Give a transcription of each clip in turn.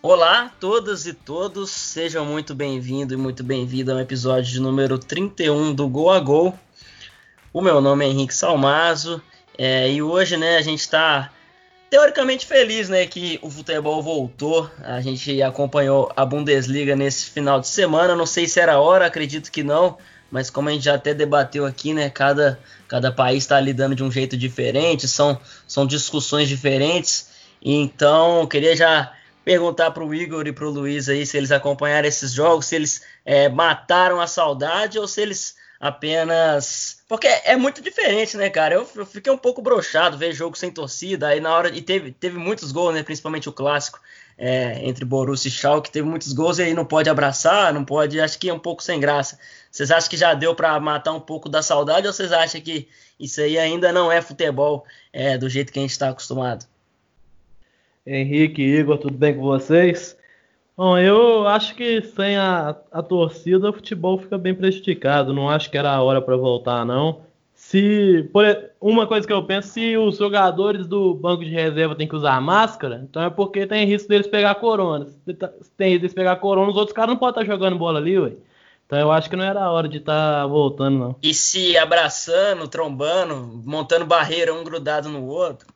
Olá, todas e todos, sejam muito bem-vindos e muito bem-vindos ao episódio de número 31 do Gol a Gol. O meu nome é Henrique Salmazo é, e hoje né, a gente está teoricamente feliz né, que o futebol voltou. A gente acompanhou a Bundesliga nesse final de semana. Não sei se era hora, acredito que não, mas como a gente já até debateu aqui, né, cada, cada país está lidando de um jeito diferente, são, são discussões diferentes. Então, queria já perguntar para o Igor e para o Luiz aí se eles acompanharam esses jogos, se eles é, mataram a saudade ou se eles apenas. Porque é muito diferente, né, cara? Eu, eu fiquei um pouco brochado ver jogo sem torcida, aí na hora. E teve, teve muitos gols, né? Principalmente o clássico é, entre Borussia e Schalke, teve muitos gols e aí não pode abraçar, não pode. Acho que é um pouco sem graça. Vocês acham que já deu para matar um pouco da saudade ou vocês acham que isso aí ainda não é futebol é, do jeito que a gente está acostumado? Henrique, Igor, tudo bem com vocês? Bom, eu acho que sem a, a torcida o futebol fica bem prejudicado. Não acho que era a hora para voltar, não. Se por, uma coisa que eu penso, se os jogadores do banco de reserva têm que usar máscara, então é porque tem risco deles pegar corona. Se tá, tem risco deles pegar corona, os outros caras não podem estar jogando bola ali, ué. Então eu acho que não era a hora de estar tá voltando, não. E se abraçando, trombando, montando barreira um grudado no outro?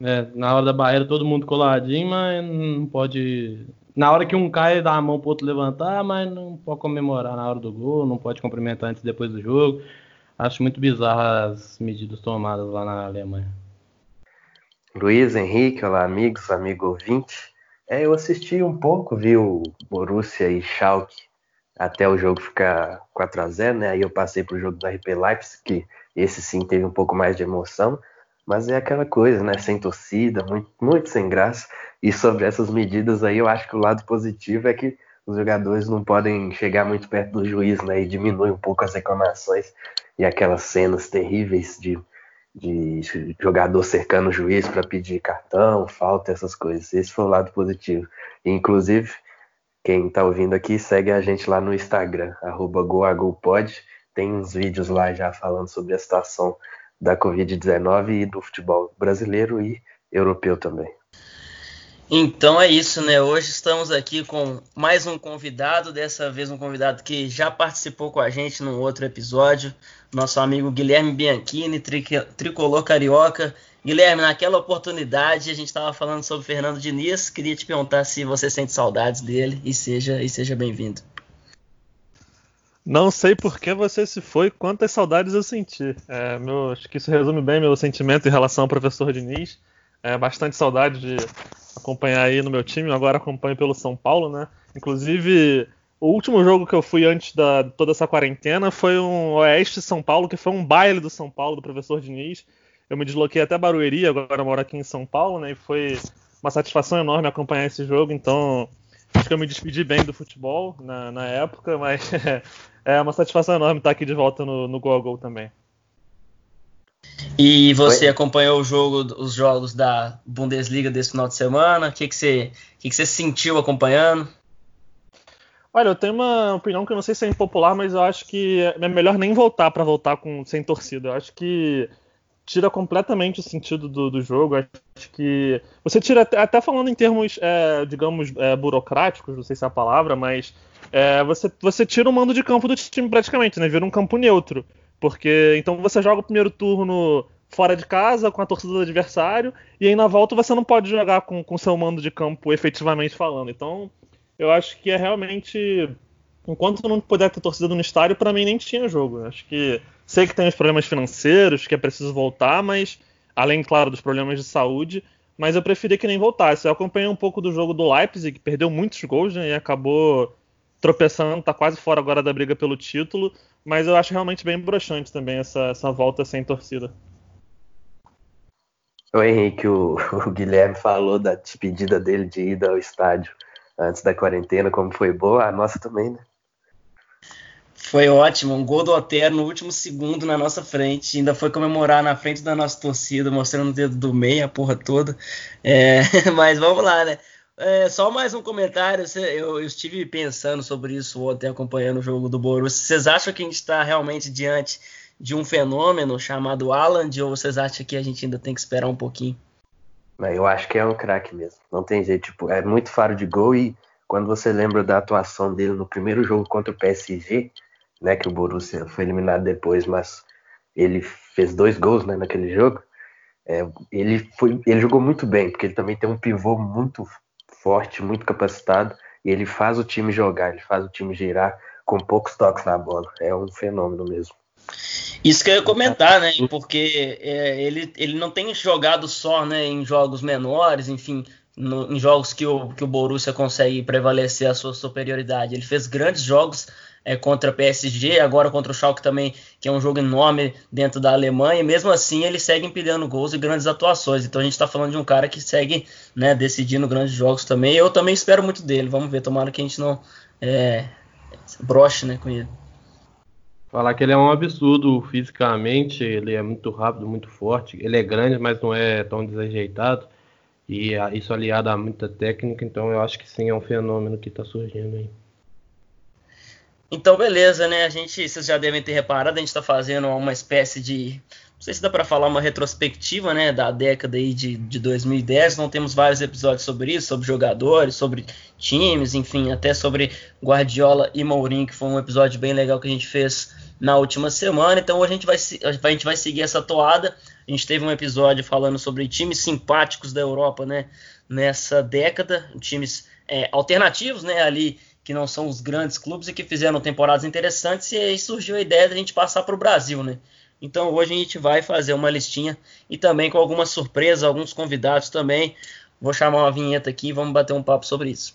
É, na hora da barreira todo mundo coladinho, mas não pode. Na hora que um cai, dá a mão pro outro levantar, mas não pode comemorar na hora do gol, não pode cumprimentar antes e depois do jogo. Acho muito bizarro as medidas tomadas lá na Alemanha. Luiz Henrique, olá amigos, amigo ouvinte. É, eu assisti um pouco, vi o Borussia e Schalke até o jogo ficar 4 a 0 né? Aí eu passei pro jogo do RP Leipzig, que esse sim teve um pouco mais de emoção. Mas é aquela coisa, né? Sem torcida, muito, muito sem graça. E sobre essas medidas aí, eu acho que o lado positivo é que os jogadores não podem chegar muito perto do juiz, né? E diminui um pouco as reclamações e aquelas cenas terríveis de, de jogador cercando o juiz para pedir cartão, falta, essas coisas. Esse foi o lado positivo. E, inclusive, quem está ouvindo aqui, segue a gente lá no Instagram, arroba goagopod. Tem uns vídeos lá já falando sobre a situação da Covid-19 e do futebol brasileiro e europeu também. Então é isso, né? Hoje estamos aqui com mais um convidado, dessa vez um convidado que já participou com a gente num outro episódio, nosso amigo Guilherme Bianchini, tricolor carioca. Guilherme, naquela oportunidade a gente estava falando sobre Fernando Diniz, queria te perguntar se você sente saudades dele e seja, e seja bem-vindo. Não sei por que você se foi, quantas saudades eu senti. É, meu, acho que isso resume bem meu sentimento em relação ao professor Diniz. É, bastante saudade de acompanhar aí no meu time, agora acompanho pelo São Paulo, né? Inclusive, o último jogo que eu fui antes da toda essa quarentena foi um Oeste São Paulo, que foi um baile do São Paulo, do professor Diniz. Eu me desloquei até Barueri, agora moro aqui em São Paulo, né? E foi uma satisfação enorme acompanhar esse jogo, então acho que eu me despedi bem do futebol na, na época, mas é uma satisfação enorme estar aqui de volta no, no Google também. E você Oi? acompanhou o jogo, os jogos da Bundesliga desse final de semana? O que, que, você, o que, que você sentiu acompanhando? Olha, eu tenho uma opinião que eu não sei se é impopular, mas eu acho que é melhor nem voltar para voltar com sem torcida. Eu acho que tira completamente o sentido do, do jogo. Acho que você tira até falando em termos, é, digamos, é, burocráticos, não sei se é a palavra, mas é, você, você tira o mando de campo do time praticamente, né? Vira um campo neutro. Porque então você joga o primeiro turno fora de casa, com a torcida do adversário, e aí na volta você não pode jogar com o seu mando de campo efetivamente falando. Então, eu acho que é realmente. Enquanto não puder ter torcida no estádio, para mim nem tinha jogo. Acho que. Sei que tem os problemas financeiros, que é preciso voltar, mas. Além, claro, dos problemas de saúde, mas eu preferia que nem voltasse. Eu acompanhei um pouco do jogo do Leipzig, que perdeu muitos gols né, e acabou tropeçando, tá quase fora agora da briga pelo título, mas eu acho realmente bem broxante também essa, essa volta sem torcida. O Henrique, o, o, Guilherme falou da despedida dele de ida ao estádio antes da quarentena, como foi boa, a nossa também, né? Foi ótimo, um gol do Otero no último segundo na nossa frente, ainda foi comemorar na frente da nossa torcida, mostrando o dedo do meio, a porra toda. É, mas vamos lá, né? É, só mais um comentário. Eu, eu, estive pensando sobre isso ontem, acompanhando o jogo do Borussia. Vocês acham que a gente está realmente diante de um fenômeno chamado Alan, ou vocês acham que a gente ainda tem que esperar um pouquinho? Eu acho que é um craque mesmo. Não tem jeito. Tipo, é muito faro de gol e quando você lembra da atuação dele no primeiro jogo contra o PSG, né, que o Borussia foi eliminado depois, mas ele fez dois gols né, naquele jogo. É, ele, foi, ele jogou muito bem, porque ele também tem um pivô muito forte, muito capacitado, e ele faz o time jogar, ele faz o time girar com poucos toques na bola. É um fenômeno mesmo. Isso que eu ia comentar, né? Porque é, ele, ele não tem jogado só né, em jogos menores, enfim, no, em jogos que o, que o Borussia consegue prevalecer a sua superioridade. Ele fez grandes jogos é, contra PSG, agora contra o Schalke também, que é um jogo enorme dentro da Alemanha, e mesmo assim ele segue empilhando gols e grandes atuações. Então a gente está falando de um cara que segue né, decidindo grandes jogos também. Eu também espero muito dele. Vamos ver, tomara que a gente não é, broche né, com ele. Falar que ele é um absurdo fisicamente, ele é muito rápido, muito forte, ele é grande, mas não é tão desajeitado. E isso aliado a muita técnica, então eu acho que sim, é um fenômeno que está surgindo aí. Então, beleza, né? A gente, vocês já devem ter reparado, a gente está fazendo uma espécie de. Não sei se dá para falar uma retrospectiva, né? Da década aí de, de 2010. Não temos vários episódios sobre isso, sobre jogadores, sobre times, enfim, até sobre Guardiola e Mourinho, que foi um episódio bem legal que a gente fez na última semana. Então, a gente vai, a gente vai seguir essa toada. A gente teve um episódio falando sobre times simpáticos da Europa, né? Nessa década, times é, alternativos, né? Ali que não são os grandes clubes e que fizeram temporadas interessantes, e aí surgiu a ideia de a gente passar para o Brasil, né? Então hoje a gente vai fazer uma listinha e também com algumas surpresas, alguns convidados também. Vou chamar uma vinheta aqui e vamos bater um papo sobre isso.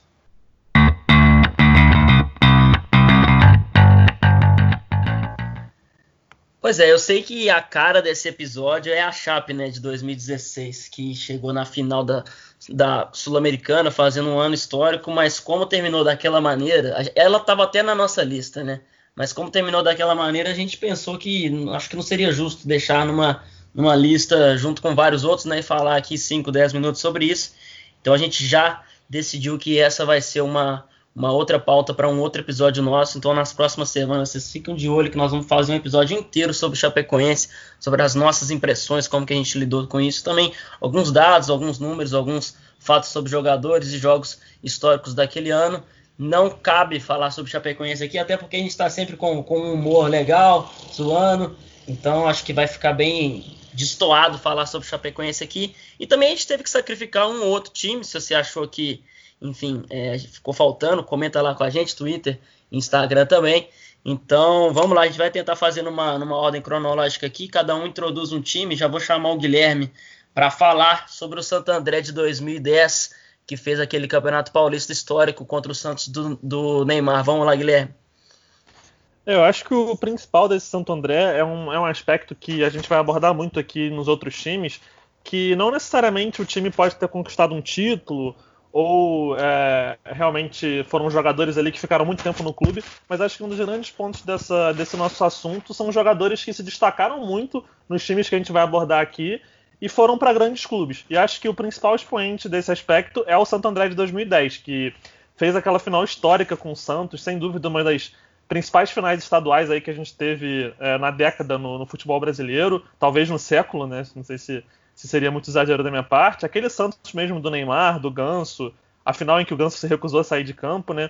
Pois é, eu sei que a cara desse episódio é a Chape, né, de 2016, que chegou na final da, da Sul-Americana fazendo um ano histórico, mas como terminou daquela maneira, ela estava até na nossa lista, né? Mas como terminou daquela maneira, a gente pensou que acho que não seria justo deixar numa, numa lista junto com vários outros, né, e falar aqui 5, 10 minutos sobre isso. Então a gente já decidiu que essa vai ser uma uma outra pauta para um outro episódio nosso. Então, nas próximas semanas, vocês ficam de olho que nós vamos fazer um episódio inteiro sobre Chapecoense, sobre as nossas impressões, como que a gente lidou com isso. Também alguns dados, alguns números, alguns fatos sobre jogadores e jogos históricos daquele ano. Não cabe falar sobre Chapecoense aqui, até porque a gente está sempre com, com um humor legal, zoando. Então, acho que vai ficar bem destoado falar sobre Chapecoense aqui. E também a gente teve que sacrificar um outro time, se você achou que enfim, é, ficou faltando, comenta lá com a gente, Twitter, Instagram também. Então, vamos lá, a gente vai tentar fazer numa, numa ordem cronológica aqui, cada um introduz um time, já vou chamar o Guilherme para falar sobre o Santo André de 2010, que fez aquele Campeonato Paulista histórico contra o Santos do, do Neymar. Vamos lá, Guilherme. Eu acho que o principal desse Santo André é um, é um aspecto que a gente vai abordar muito aqui nos outros times, que não necessariamente o time pode ter conquistado um título ou é, realmente foram jogadores ali que ficaram muito tempo no clube, mas acho que um dos grandes pontos dessa, desse nosso assunto são jogadores que se destacaram muito nos times que a gente vai abordar aqui e foram para grandes clubes. E acho que o principal expoente desse aspecto é o Santo André de 2010, que fez aquela final histórica com o Santos, sem dúvida uma das principais finais estaduais aí que a gente teve é, na década no, no futebol brasileiro, talvez no século, né? Não sei se se seria muito exagero da minha parte. Aquele Santos mesmo do Neymar, do Ganso, a final em que o Ganso se recusou a sair de campo, né?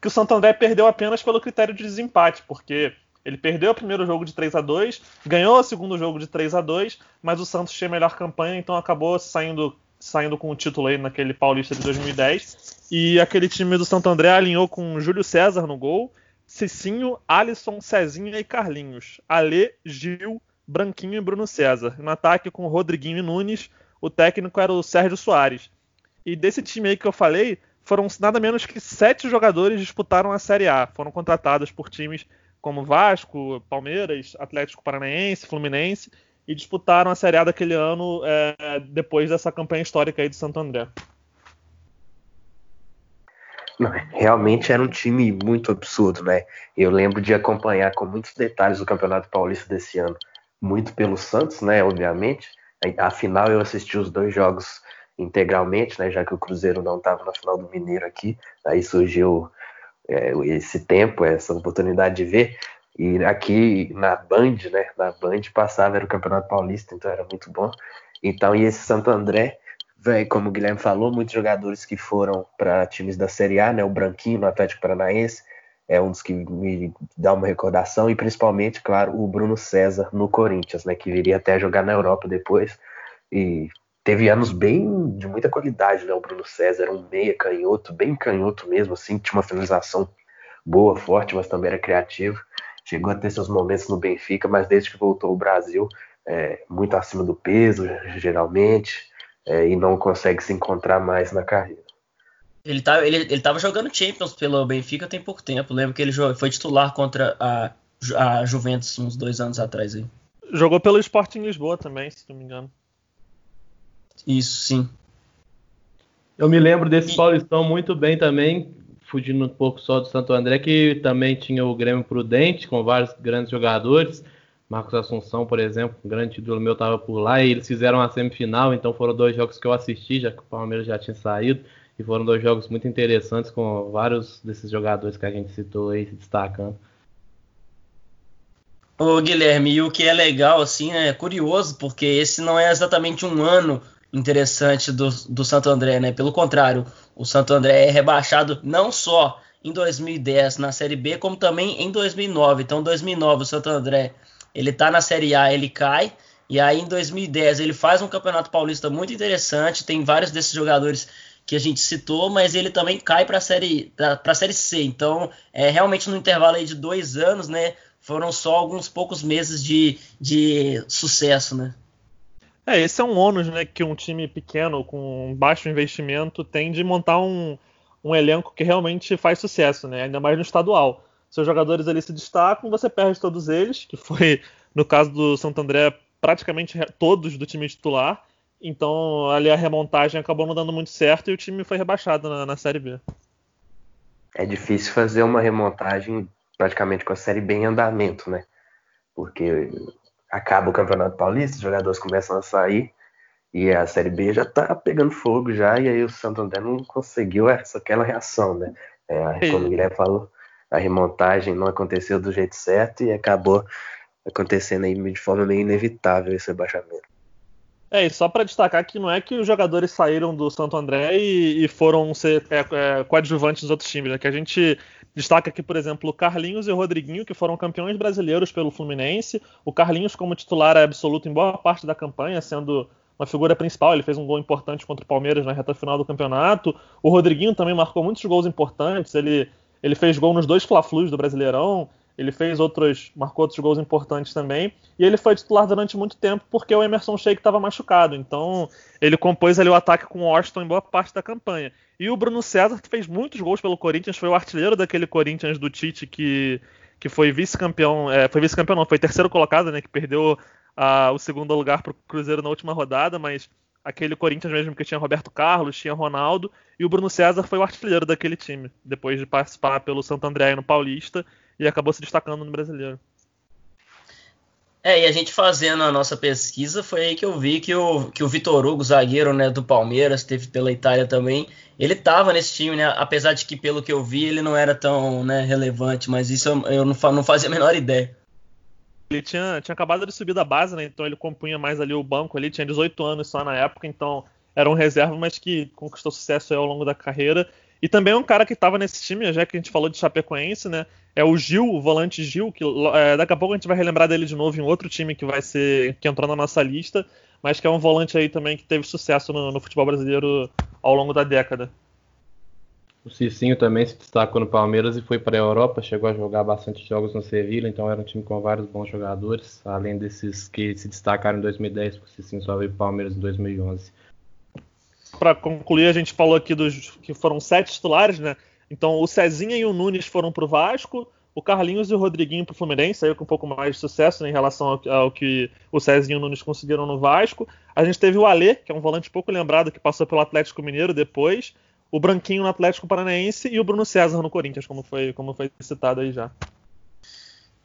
Que o Santo André perdeu apenas pelo critério de desempate, porque ele perdeu o primeiro jogo de 3 a 2 ganhou o segundo jogo de 3 a 2 mas o Santos tinha melhor campanha, então acabou saindo, saindo com o título aí naquele Paulista de 2010. E aquele time do Santo André alinhou com Júlio César no gol, Cicinho, Alisson, Cezinha e Carlinhos. Ale, Gil, Branquinho e Bruno César. No ataque com Rodriguinho e Nunes, o técnico era o Sérgio Soares. E desse time aí que eu falei, foram nada menos que sete jogadores disputaram a Série A. Foram contratados por times como Vasco, Palmeiras, Atlético Paranaense, Fluminense e disputaram a Série A daquele ano é, depois dessa campanha histórica aí de Santo André. Realmente era um time muito absurdo, né? Eu lembro de acompanhar com muitos detalhes o Campeonato Paulista desse ano muito pelo Santos, né? Obviamente. Afinal, eu assisti os dois jogos integralmente, né? Já que o Cruzeiro não estava na final do Mineiro aqui. Aí surgiu é, esse tempo, essa oportunidade de ver. E aqui na Band, né? Na Band passava era o Campeonato Paulista, então era muito bom. Então, e esse Santo André Véi, como o Guilherme falou, muitos jogadores que foram para times da Série A, né? O Branquinho no Atlético Paranaense é um dos que me dá uma recordação, e principalmente, claro, o Bruno César no Corinthians, né? Que viria até jogar na Europa depois. E teve anos bem de muita qualidade, né? O Bruno César um meia canhoto, bem canhoto mesmo, assim, tinha uma finalização boa, forte, mas também era criativo. Chegou a ter seus momentos no Benfica, mas desde que voltou ao Brasil, é, muito acima do peso, geralmente é, e não consegue se encontrar mais na carreira. Ele tá, ele, ele tava jogando Champions pelo Benfica tem pouco tempo. Lembro que ele foi titular contra a, a Juventus uns dois anos atrás aí. Jogou pelo Sporting Lisboa também, se não me engano. Isso, sim. Eu me lembro desse e... Paulistão muito bem também, fugindo um pouco só do Santo André, que também tinha o Grêmio Prudente, com vários grandes jogadores. Marcos Assunção, por exemplo, um grande ídolo meu estava por lá e eles fizeram a semifinal, então foram dois jogos que eu assisti, já que o Palmeiras já tinha saído, e foram dois jogos muito interessantes com vários desses jogadores que a gente citou aí se destacando. Ô Guilherme, e o que é legal, assim, é curioso, porque esse não é exatamente um ano interessante do, do Santo André, né? Pelo contrário, o Santo André é rebaixado não só em 2010 na Série B, como também em 2009. Então, 2009 o Santo André ele tá na Série A, ele cai. E aí em 2010 ele faz um campeonato paulista muito interessante. Tem vários desses jogadores que a gente citou, mas ele também cai para a série série C. Então é realmente no intervalo aí de dois anos, né? Foram só alguns poucos meses de, de sucesso, né? É, esse é um ônus, né, que um time pequeno com baixo investimento tem de montar um, um elenco que realmente faz sucesso, né? Ainda mais no estadual seus jogadores ali se destacam, você perde todos eles, que foi, no caso do Santo André, praticamente todos do time titular. Então, ali a remontagem acabou não dando muito certo e o time foi rebaixado na, na Série B. É difícil fazer uma remontagem praticamente com a Série B em andamento, né? Porque acaba o Campeonato Paulista, os jogadores começam a sair e a Série B já tá pegando fogo já, e aí o Santo André não conseguiu essa, aquela reação, né? É, como o Guilherme falou, a remontagem não aconteceu do jeito certo e acabou acontecendo aí de forma meio inevitável esse rebaixamento. É, e só para destacar que não é que os jogadores saíram do Santo André e, e foram ser é, é, coadjuvantes dos outros times, né? Que a gente destaca aqui, por exemplo, o Carlinhos e o Rodriguinho, que foram campeões brasileiros pelo Fluminense. O Carlinhos, como titular, absoluto em boa parte da campanha, sendo uma figura principal. Ele fez um gol importante contra o Palmeiras na reta final do campeonato. O Rodriguinho também marcou muitos gols importantes. Ele ele fez gol nos dois Fla-Flus do Brasileirão, ele fez outros, marcou outros gols importantes também, e ele foi titular durante muito tempo porque o Emerson Sheik estava machucado. Então, ele compôs ali o ataque com o Washington em boa parte da campanha. E o Bruno César, que fez muitos gols pelo Corinthians, foi o artilheiro daquele Corinthians do Tite que, que foi vice-campeão, é, foi vice-campeão não, foi terceiro colocado, né, que perdeu o segundo lugar para o Cruzeiro na última rodada, mas aquele Corinthians mesmo que tinha Roberto Carlos, tinha Ronaldo, e o Bruno César foi o artilheiro daquele time, depois de participar pelo Santo André no Paulista e acabou se destacando no Brasileiro. É, e a gente fazendo a nossa pesquisa, foi aí que eu vi que o, que o Vitor Hugo, zagueiro né, do Palmeiras, teve pela Itália também, ele estava nesse time, né? Apesar de que, pelo que eu vi, ele não era tão né, relevante, mas isso eu, eu não, não fazia a menor ideia ele tinha, tinha acabado de subir da base, né? Então ele compunha mais ali o banco ali, tinha 18 anos só na época, então era um reserva, mas que conquistou sucesso ao longo da carreira. E também um cara que estava nesse time, já que a gente falou de Chapecoense, né? É o Gil, o volante Gil, que é, daqui a pouco a gente vai relembrar dele de novo em outro time que vai ser. que entrou na nossa lista, mas que é um volante aí também que teve sucesso no, no futebol brasileiro ao longo da década. O Cicinho também se destacou no Palmeiras e foi para a Europa, chegou a jogar bastante jogos no Sevilla, então era um time com vários bons jogadores, além desses que se destacaram em 2010, o Cicinho só veio para o Palmeiras em 2011. Para concluir, a gente falou aqui dos que foram sete titulares, né? Então o Cezinha e o Nunes foram para o Vasco, o Carlinhos e o Rodriguinho para o Fluminense, aí com um pouco mais de sucesso né, em relação ao, ao, que o Cezinho e o Nunes conseguiram no Vasco. A gente teve o Alê, que é um volante pouco lembrado, que passou pelo Atlético Mineiro depois o Branquinho no Atlético Paranaense e o Bruno César no Corinthians, como foi, como foi citado aí já.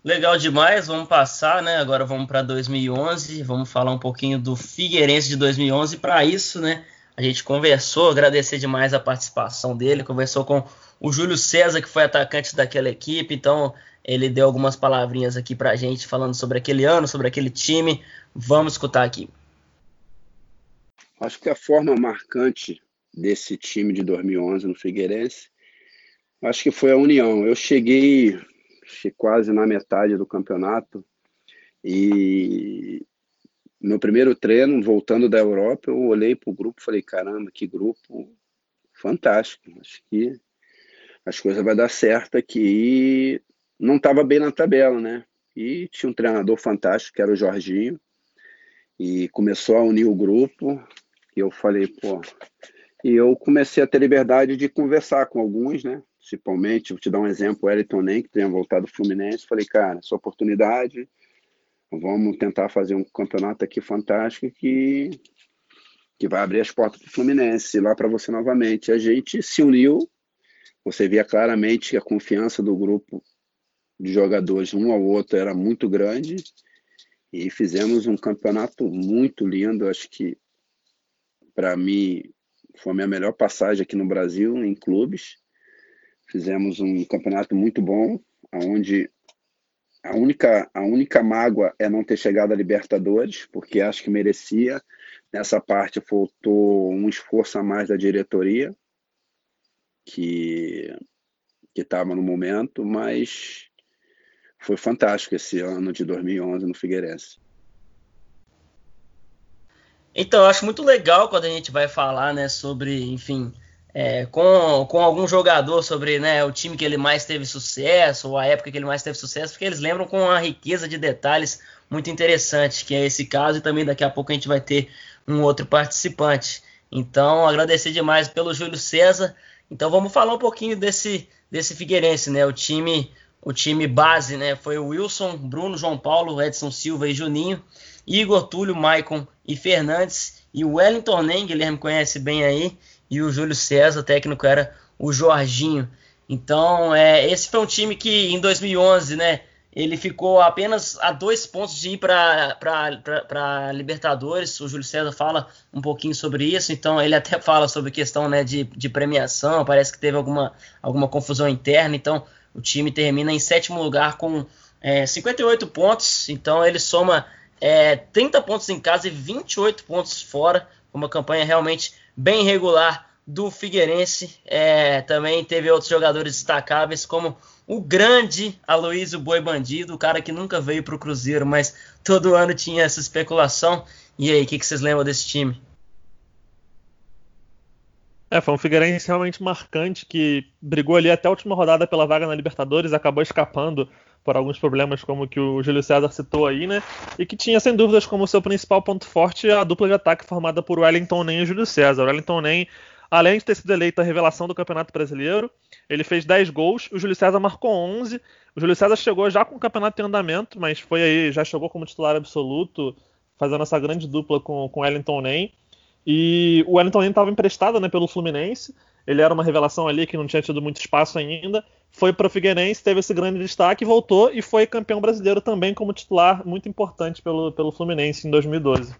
Legal demais, vamos passar, né? Agora vamos para 2011, vamos falar um pouquinho do Figueirense de 2011. Para isso, né, a gente conversou, agradecer demais a participação dele, conversou com o Júlio César, que foi atacante daquela equipe, então ele deu algumas palavrinhas aqui para a gente falando sobre aquele ano, sobre aquele time. Vamos escutar aqui. Acho que a forma marcante desse time de 2011 no Figueirense, acho que foi a união. Eu cheguei, cheguei quase na metade do campeonato e no primeiro treino, voltando da Europa, eu olhei para o grupo e falei, caramba, que grupo fantástico. Acho que as coisas vão dar certo aqui. E não estava bem na tabela, né? E tinha um treinador fantástico, que era o Jorginho, e começou a unir o grupo. E eu falei, pô. E eu comecei a ter liberdade de conversar com alguns, né? Principalmente, vou te dar um exemplo, o Elton Nem, que tenha voltado do Fluminense. Falei, cara, essa oportunidade, vamos tentar fazer um campeonato aqui fantástico que, que vai abrir as portas para o Fluminense, lá para você novamente. A gente se uniu, você via claramente que a confiança do grupo de jogadores um ao outro era muito grande e fizemos um campeonato muito lindo. Acho que para mim foi a minha melhor passagem aqui no Brasil em clubes. Fizemos um campeonato muito bom, onde a única, a única mágoa é não ter chegado a Libertadores, porque acho que merecia. Nessa parte faltou um esforço a mais da diretoria, que que estava no momento, mas foi fantástico esse ano de 2011 no Figueirense. Então, eu acho muito legal quando a gente vai falar, né, sobre, enfim, é, com, com algum jogador sobre né, o time que ele mais teve sucesso, ou a época que ele mais teve sucesso, porque eles lembram com uma riqueza de detalhes muito interessante, que é esse caso, e também daqui a pouco a gente vai ter um outro participante. Então, agradecer demais pelo Júlio César. Então, vamos falar um pouquinho desse, desse Figueirense, né? O time, o time base, né? Foi o Wilson, Bruno, João Paulo, Edson Silva e Juninho. Igor, Túlio, Maicon e Fernandes, e o Wellington Nem, Guilherme conhece bem aí, e o Júlio César, o técnico era o Jorginho. Então, é, esse foi um time que em 2011, né, ele ficou apenas a dois pontos de ir para Libertadores. O Júlio César fala um pouquinho sobre isso, então ele até fala sobre questão né, de, de premiação. Parece que teve alguma, alguma confusão interna, então o time termina em sétimo lugar com é, 58 pontos, então ele soma é, 30 pontos em casa e 28 pontos fora. Uma campanha realmente bem regular do Figueirense. É, também teve outros jogadores destacáveis, como o grande Aloysio Boi Bandido, o cara que nunca veio para o Cruzeiro, mas todo ano tinha essa especulação. E aí, o que, que vocês lembram desse time? É, foi um Figueirense realmente marcante que brigou ali até a última rodada pela vaga na Libertadores, acabou escapando por alguns problemas como que o Júlio César citou aí, né? E que tinha sem dúvidas como seu principal ponto forte a dupla de ataque formada por Wellington Nem e Júlio César. O Wellington Nem, além de ter sido eleito a revelação do Campeonato Brasileiro, ele fez 10 gols, o Júlio César marcou 11. O Júlio César chegou já com o campeonato em andamento, mas foi aí, já chegou como titular absoluto, fazendo essa grande dupla com o Wellington Nem. E o Wellington Nem estava emprestado né, pelo Fluminense. Ele era uma revelação ali que não tinha tido muito espaço ainda. Foi para o Figueirense, teve esse grande destaque, voltou e foi campeão brasileiro também como titular muito importante pelo, pelo Fluminense em 2012.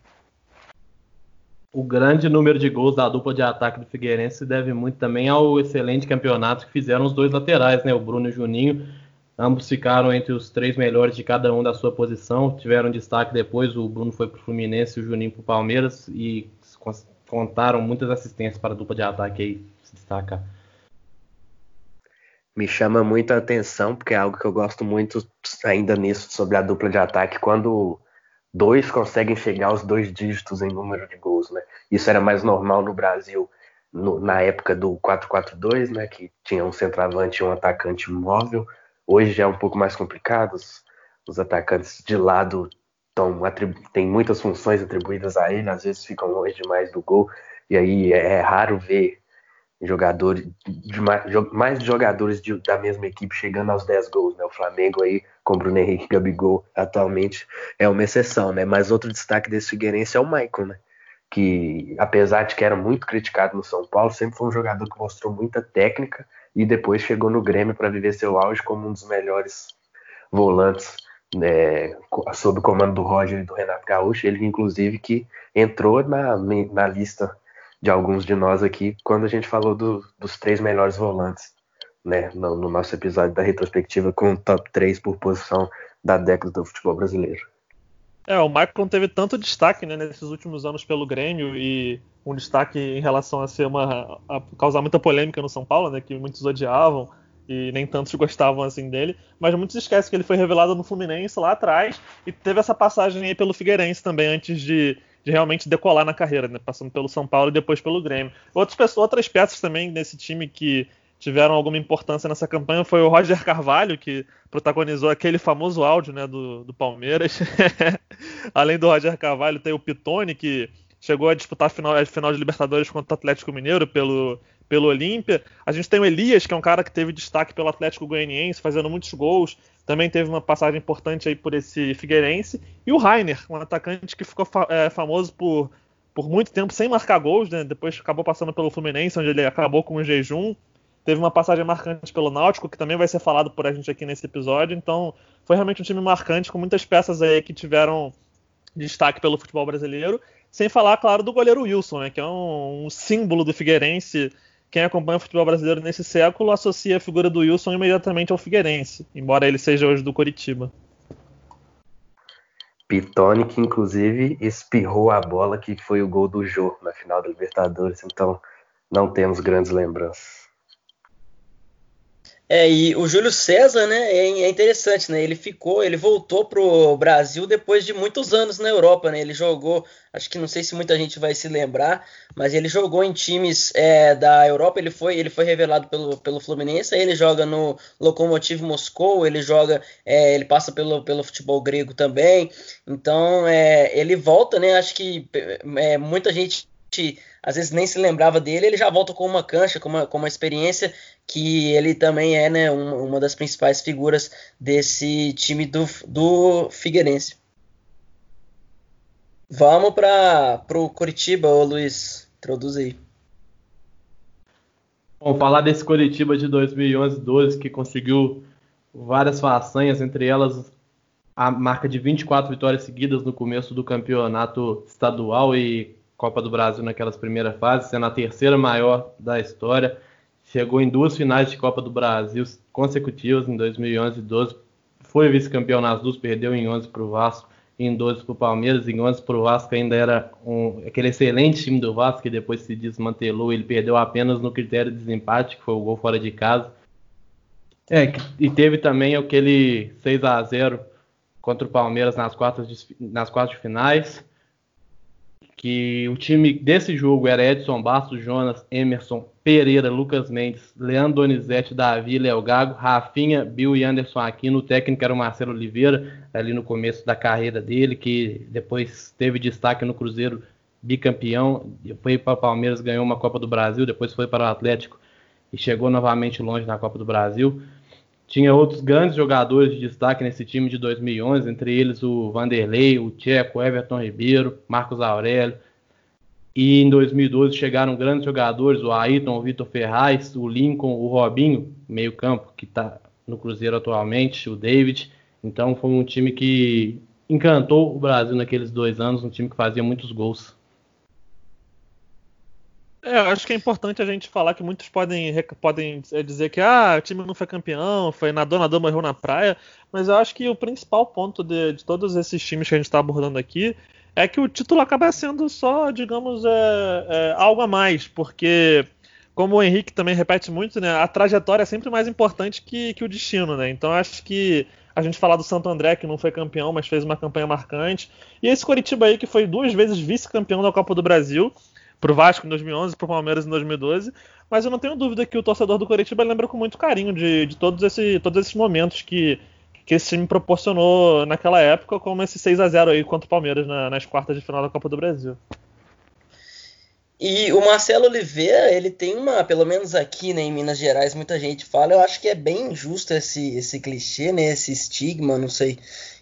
O grande número de gols da dupla de ataque do Figueirense deve muito também ao excelente campeonato que fizeram os dois laterais, né? O Bruno e o Juninho. Ambos ficaram entre os três melhores de cada um da sua posição. Tiveram destaque depois. O Bruno foi para o Fluminense e o Juninho para o Palmeiras. E contaram muitas assistências para a dupla de ataque aí se destacar. Me chama muito a atenção, porque é algo que eu gosto muito ainda nisso sobre a dupla de ataque, quando dois conseguem chegar aos dois dígitos em número de gols, né? Isso era mais normal no Brasil no, na época do 4-4-2, né? Que tinha um centroavante e um atacante móvel. Hoje já é um pouco mais complicado. Os, os atacantes de lado tão, têm muitas funções atribuídas a ele, às vezes ficam longe demais do gol. E aí é, é raro ver jogadores de mais, mais jogadores de, da mesma equipe chegando aos 10 gols, né? O Flamengo aí com Bruno Henrique Gabigol atualmente é uma exceção, né? Mas outro destaque desse Figueirense é o Maicon, né? Que apesar de que era muito criticado no São Paulo, sempre foi um jogador que mostrou muita técnica e depois chegou no Grêmio para viver seu auge como um dos melhores volantes né, sob o comando do Roger e do Renato Gaúcho, ele inclusive que entrou na, na lista de alguns de nós aqui quando a gente falou do, dos três melhores volantes, né, no, no, nosso episódio da retrospectiva com o top 3 por posição da década do futebol brasileiro. É, o Maicon teve tanto destaque né, nesses últimos anos pelo Grêmio e um destaque em relação a ser uma a causar muita polêmica no São Paulo, né, que muitos odiavam e nem tantos gostavam assim dele, mas muitos esquecem que ele foi revelado no Fluminense lá atrás e teve essa passagem aí pelo Figueirense também antes de, de realmente decolar na carreira, né, passando pelo São Paulo e depois pelo Grêmio. Outras, outras peças também nesse time que tiveram alguma importância nessa campanha foi o Roger Carvalho, que protagonizou aquele famoso áudio né, do, do Palmeiras. Além do Roger Carvalho, tem o Pitone, que chegou a disputar a final, a final de Libertadores contra o Atlético Mineiro pelo, pelo Olímpia. A gente tem o Elias, que é um cara que teve destaque pelo Atlético Goianiense, fazendo muitos gols. Também teve uma passagem importante aí por esse Figueirense. E o Rainer, um atacante que ficou fa é, famoso por, por muito tempo sem marcar gols, né? Depois acabou passando pelo Fluminense, onde ele acabou com um jejum teve uma passagem marcante pelo Náutico, que também vai ser falado por a gente aqui nesse episódio. Então, foi realmente um time marcante, com muitas peças aí que tiveram destaque pelo futebol brasileiro. Sem falar, claro, do goleiro Wilson, né, que é um, um símbolo do Figueirense. Quem acompanha o futebol brasileiro nesse século associa a figura do Wilson imediatamente ao Figueirense, embora ele seja hoje do Coritiba. Pitone, que inclusive espirrou a bola que foi o gol do Jô na final da Libertadores, então não temos grandes lembranças. É, e o Júlio César, né, é, é, interessante, né? Ele ficou, ele voltou pro Brasil depois de muitos anos na Europa, né? Ele jogou, acho que não sei se muita gente vai se lembrar, mas ele jogou em times é, da Europa. Ele foi, ele foi revelado pelo, pelo Fluminense. Ele joga no Lokomotiv Moscou. Ele joga, é, ele passa pelo, pelo futebol grego também. Então, é, ele volta, né? Acho que é, muita gente às vezes nem se lembrava dele, ele já volta com uma cancha, com uma, com uma experiência que ele também é né, uma, uma das principais figuras desse time do, do Figueirense. Vamos para o Curitiba, ô Luiz, introduz aí. Bom, falar desse Curitiba de 2011-12 que conseguiu várias façanhas, entre elas a marca de 24 vitórias seguidas no começo do campeonato estadual e Copa do Brasil naquelas primeiras fases, sendo a terceira maior da história. Chegou em duas finais de Copa do Brasil consecutivas, em 2011 e 12. Foi vice-campeão nas duas, perdeu em 11 para o Vasco, em 12 para o Palmeiras, em 11 para o Vasco ainda era um, aquele excelente time do Vasco que depois se desmantelou. Ele perdeu apenas no critério de desempate, que foi o gol fora de casa. É, e teve também aquele 6 a 0 contra o Palmeiras nas quartas de, nas quartas de finais que o time desse jogo era Edson Bastos, Jonas, Emerson, Pereira, Lucas Mendes, Leandro Donizete, Davi, Léo Gago, Rafinha, Bill e Anderson Aquino. O técnico era o Marcelo Oliveira, ali no começo da carreira dele, que depois teve destaque no Cruzeiro, bicampeão, foi para o Palmeiras, ganhou uma Copa do Brasil, depois foi para o Atlético e chegou novamente longe na Copa do Brasil. Tinha outros grandes jogadores de destaque nesse time de 2011, entre eles o Vanderlei, o Tcheco, Everton Ribeiro, Marcos Aurélio. E em 2012 chegaram grandes jogadores, o Ayrton, o Vitor Ferraz, o Lincoln, o Robinho, meio campo, que está no Cruzeiro atualmente, o David. Então foi um time que encantou o Brasil naqueles dois anos, um time que fazia muitos gols. É, eu acho que é importante a gente falar que muitos podem, podem é, dizer que ah, o time não foi campeão, foi nadou, nadou, morreu na praia, mas eu acho que o principal ponto de, de todos esses times que a gente está abordando aqui é que o título acaba sendo só, digamos, é, é, algo a mais, porque, como o Henrique também repete muito, né, a trajetória é sempre mais importante que, que o destino, né? Então acho que a gente falar do Santo André, que não foi campeão, mas fez uma campanha marcante, e esse Coritiba aí, que foi duas vezes vice-campeão da Copa do Brasil, pro Vasco em 2011 pro Palmeiras em 2012, mas eu não tenho dúvida que o torcedor do Coritiba lembra com muito carinho de, de todos, esse, todos esses momentos que, que esse time proporcionou naquela época, como esse 6 a 0 aí contra o Palmeiras na, nas quartas de final da Copa do Brasil. E o Marcelo Oliveira, ele tem uma, pelo menos aqui né, em Minas Gerais, muita gente fala, eu acho que é bem injusto esse, esse clichê, né, esse estigma, não sei,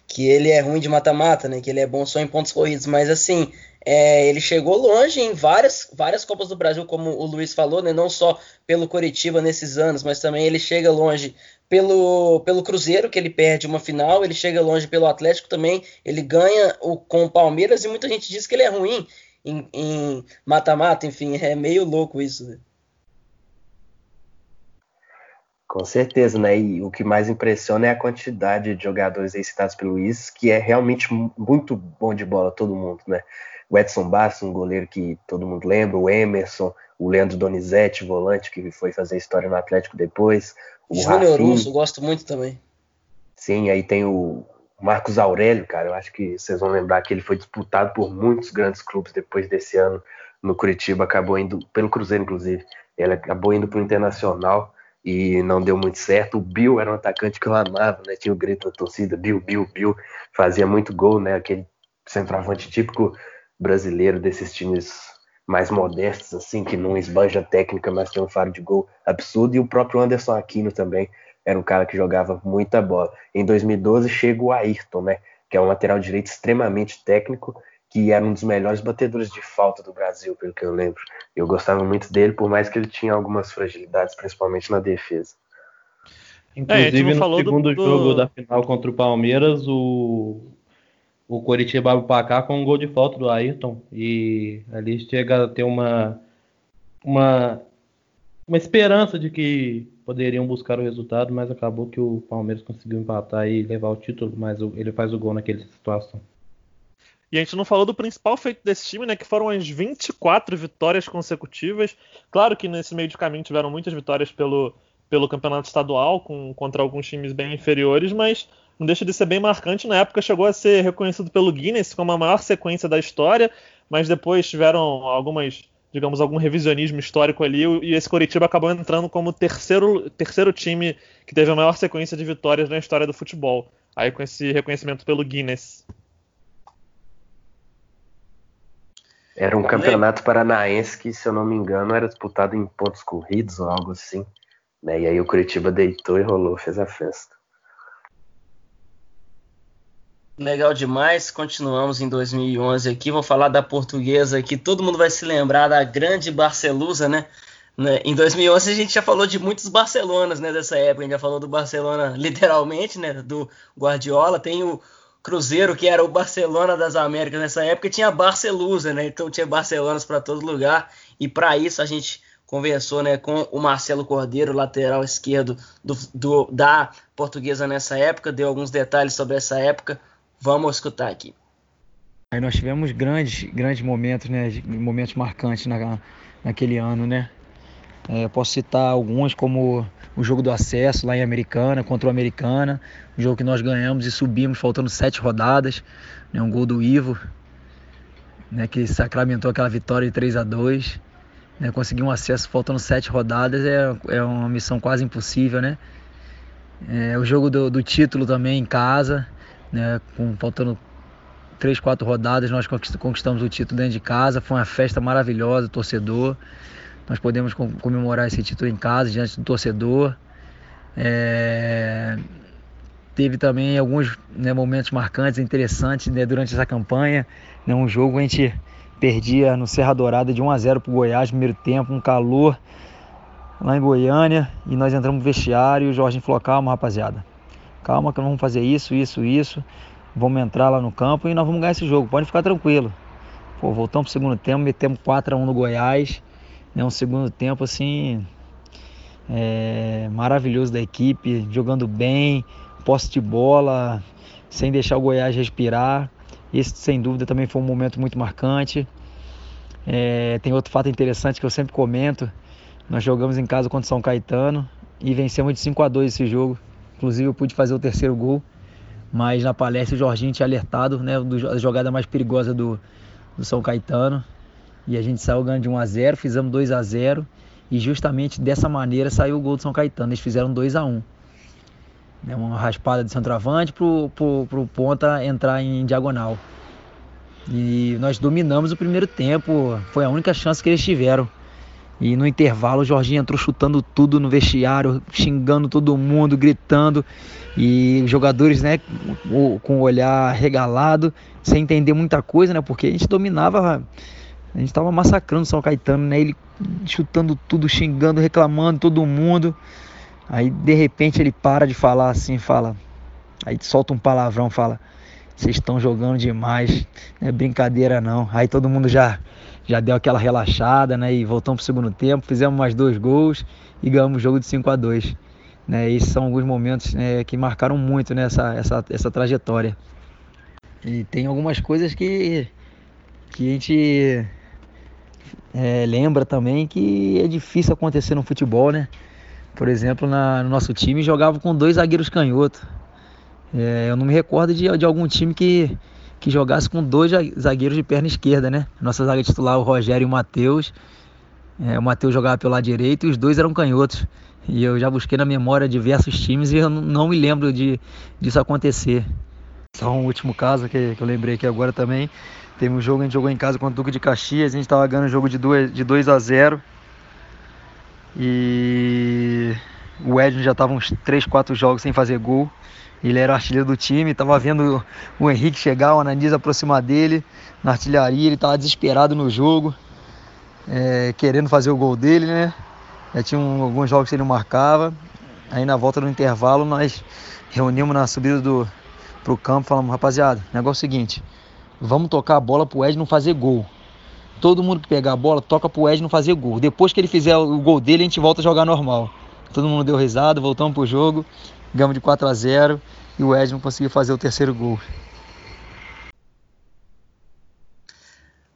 que ele é ruim de mata-mata, né, que ele é bom só em pontos corridos, mas assim, é, ele chegou longe em várias, várias Copas do Brasil, como o Luiz falou, né? não só pelo Coritiba nesses anos, mas também ele chega longe pelo, pelo Cruzeiro, que ele perde uma final, ele chega longe pelo Atlético também, ele ganha o, com o Palmeiras e muita gente diz que ele é ruim em mata-mata, enfim, é meio louco isso. Né? Com certeza, né? E o que mais impressiona é a quantidade de jogadores aí citados pelo Luiz, que é realmente muito bom de bola, todo mundo, né? O Edson Bastos, um goleiro que todo mundo lembra, o Emerson, o Leandro Donizete, volante, que foi fazer história no Atlético depois. O Júnior Russo, gosto muito também. Sim, aí tem o Marcos Aurélio, cara. Eu acho que vocês vão lembrar que ele foi disputado por muitos grandes clubes depois desse ano no Curitiba, acabou indo pelo Cruzeiro, inclusive. Ele acabou indo para o Internacional e não deu muito certo. O Bill era um atacante que eu amava, né? Tinha o grito da torcida, Bill, Bill, Bill. Fazia muito gol, né? Aquele centroavante típico brasileiro desses times mais modestos, assim, que não esbanja técnica, mas tem um faro de gol absurdo. E o próprio Anderson Aquino também era um cara que jogava muita bola. Em 2012 chega o Ayrton, né? Que é um lateral direito extremamente técnico que era um dos melhores batedores de falta do Brasil, pelo que eu lembro. Eu gostava muito dele, por mais que ele tinha algumas fragilidades, principalmente na defesa. Inclusive, é, no segundo do, jogo da final contra o Palmeiras, o, o Coritiba abre o placar com um gol de falta do Ayrton. E ali chega a ter uma, uma, uma esperança de que poderiam buscar o resultado, mas acabou que o Palmeiras conseguiu empatar e levar o título, mas ele faz o gol naquela situação. E a gente não falou do principal feito desse time, né? Que foram as 24 vitórias consecutivas. Claro que nesse meio de caminho tiveram muitas vitórias pelo, pelo campeonato estadual, com, contra alguns times bem inferiores, mas não deixa de ser bem marcante. Na época chegou a ser reconhecido pelo Guinness como a maior sequência da história, mas depois tiveram algumas, digamos, algum revisionismo histórico ali, e esse Coritiba acabou entrando como terceiro, terceiro time que teve a maior sequência de vitórias na história do futebol. Aí com esse reconhecimento pelo Guinness. Era um campeonato paranaense que, se eu não me engano, era disputado em pontos corridos ou algo assim. Né? E aí o Curitiba deitou e rolou, fez a festa. Legal demais. Continuamos em 2011 aqui. Vou falar da portuguesa aqui. Todo mundo vai se lembrar da grande Barcelusa, né? né? Em 2011 a gente já falou de muitos Barcelonas, né? Dessa época. A gente já falou do Barcelona literalmente, né? Do Guardiola. Tem o, Cruzeiro, que era o Barcelona das Américas nessa época, tinha Barcelusa, né? Então tinha Barcelonas para todo lugar. E para isso a gente conversou né, com o Marcelo Cordeiro, lateral esquerdo do, do, da Portuguesa nessa época, deu alguns detalhes sobre essa época. Vamos escutar aqui. Aí nós tivemos grandes, grandes momentos, né? Momentos marcantes na, naquele ano, né? É, posso citar alguns como o jogo do acesso lá em Americana, contra o Americana, um jogo que nós ganhamos e subimos faltando sete rodadas, né, um gol do Ivo, né, que sacramentou aquela vitória de 3 a 2 né, conseguir um acesso faltando sete rodadas é, é uma missão quase impossível, né? É, o jogo do, do, título também em casa, né, com, faltando três, quatro rodadas, nós conquistamos o título dentro de casa, foi uma festa maravilhosa, torcedor. Nós podemos comemorar esse título em casa, diante do torcedor. É... Teve também alguns né, momentos marcantes, interessantes né, durante essa campanha. Né, um jogo a gente perdia no Serra Dourada de 1 a 0 para o Goiás, primeiro tempo, um calor lá em Goiânia. E nós entramos no vestiário o Jorge falou: calma, rapaziada, calma que nós vamos fazer isso, isso, isso. Vamos entrar lá no campo e nós vamos ganhar esse jogo, pode ficar tranquilo. Pô, voltamos para o segundo tempo, metemos 4 a 1 no Goiás né, um segundo tempo assim é, maravilhoso da equipe, jogando bem, posse de bola, sem deixar o Goiás respirar. Esse sem dúvida também foi um momento muito marcante. É, tem outro fato interessante que eu sempre comento. Nós jogamos em casa contra São Caetano e vencemos de 5 a 2 esse jogo. Inclusive eu pude fazer o terceiro gol, mas na palestra o Jorginho tinha alertado, né, da jogada mais perigosa do, do São Caetano. E a gente saiu ganhando de 1 a 0, fizemos 2 a 0 e justamente dessa maneira saiu o gol do São Caetano. Eles fizeram 2 a 1. Né, uma raspada de centroavante pro, pro, pro ponta entrar em diagonal. E nós dominamos o primeiro tempo, foi a única chance que eles tiveram. E no intervalo o Jorginho entrou chutando tudo no vestiário, xingando todo mundo, gritando. E os jogadores, né, com o olhar regalado, sem entender muita coisa, né, porque a gente dominava a gente tava massacrando São Caetano, né? Ele chutando tudo, xingando, reclamando todo mundo. Aí de repente ele para de falar assim, fala. Aí solta um palavrão, fala: "Vocês estão jogando demais, não é brincadeira não". Aí todo mundo já já deu aquela relaxada, né? E voltamos pro segundo tempo, fizemos mais dois gols e ganhamos o jogo de 5 a 2. Né? Esses são alguns momentos né, que marcaram muito nessa né, essa, essa trajetória. E tem algumas coisas que, que a gente é, lembra também que é difícil acontecer no futebol, né? Por exemplo, na, no nosso time jogava com dois zagueiros canhotos. É, eu não me recordo de, de algum time que, que jogasse com dois zagueiros de perna esquerda, né? Nossa zaga titular, o Rogério e o Matheus. É, o Matheus jogava pelo lado direito e os dois eram canhotos. E eu já busquei na memória diversos times e eu não me lembro de, disso acontecer. Só um último caso que, que eu lembrei aqui agora também. Teve um jogo, a gente jogou em casa contra o Duque de Caxias, a gente estava ganhando o jogo de 2 de dois a 0. E o Edson já estava uns 3, 4 jogos sem fazer gol. Ele era o artilheiro do time, estava vendo o Henrique chegar, o Ananias aproximar dele na artilharia, ele estava desesperado no jogo, é, querendo fazer o gol dele, né? Já tinha um, alguns jogos que ele não marcava. Aí na volta do intervalo nós reunimos na subida do, pro campo falamos, rapaziada, negócio é o seguinte, vamos tocar a bola pro Ed não fazer gol. Todo mundo que pegar a bola toca pro Ed não fazer gol. Depois que ele fizer o gol dele, a gente volta a jogar normal. Todo mundo deu risada, voltamos pro jogo, ganhamos de 4 a 0 e o Ed não conseguiu fazer o terceiro gol.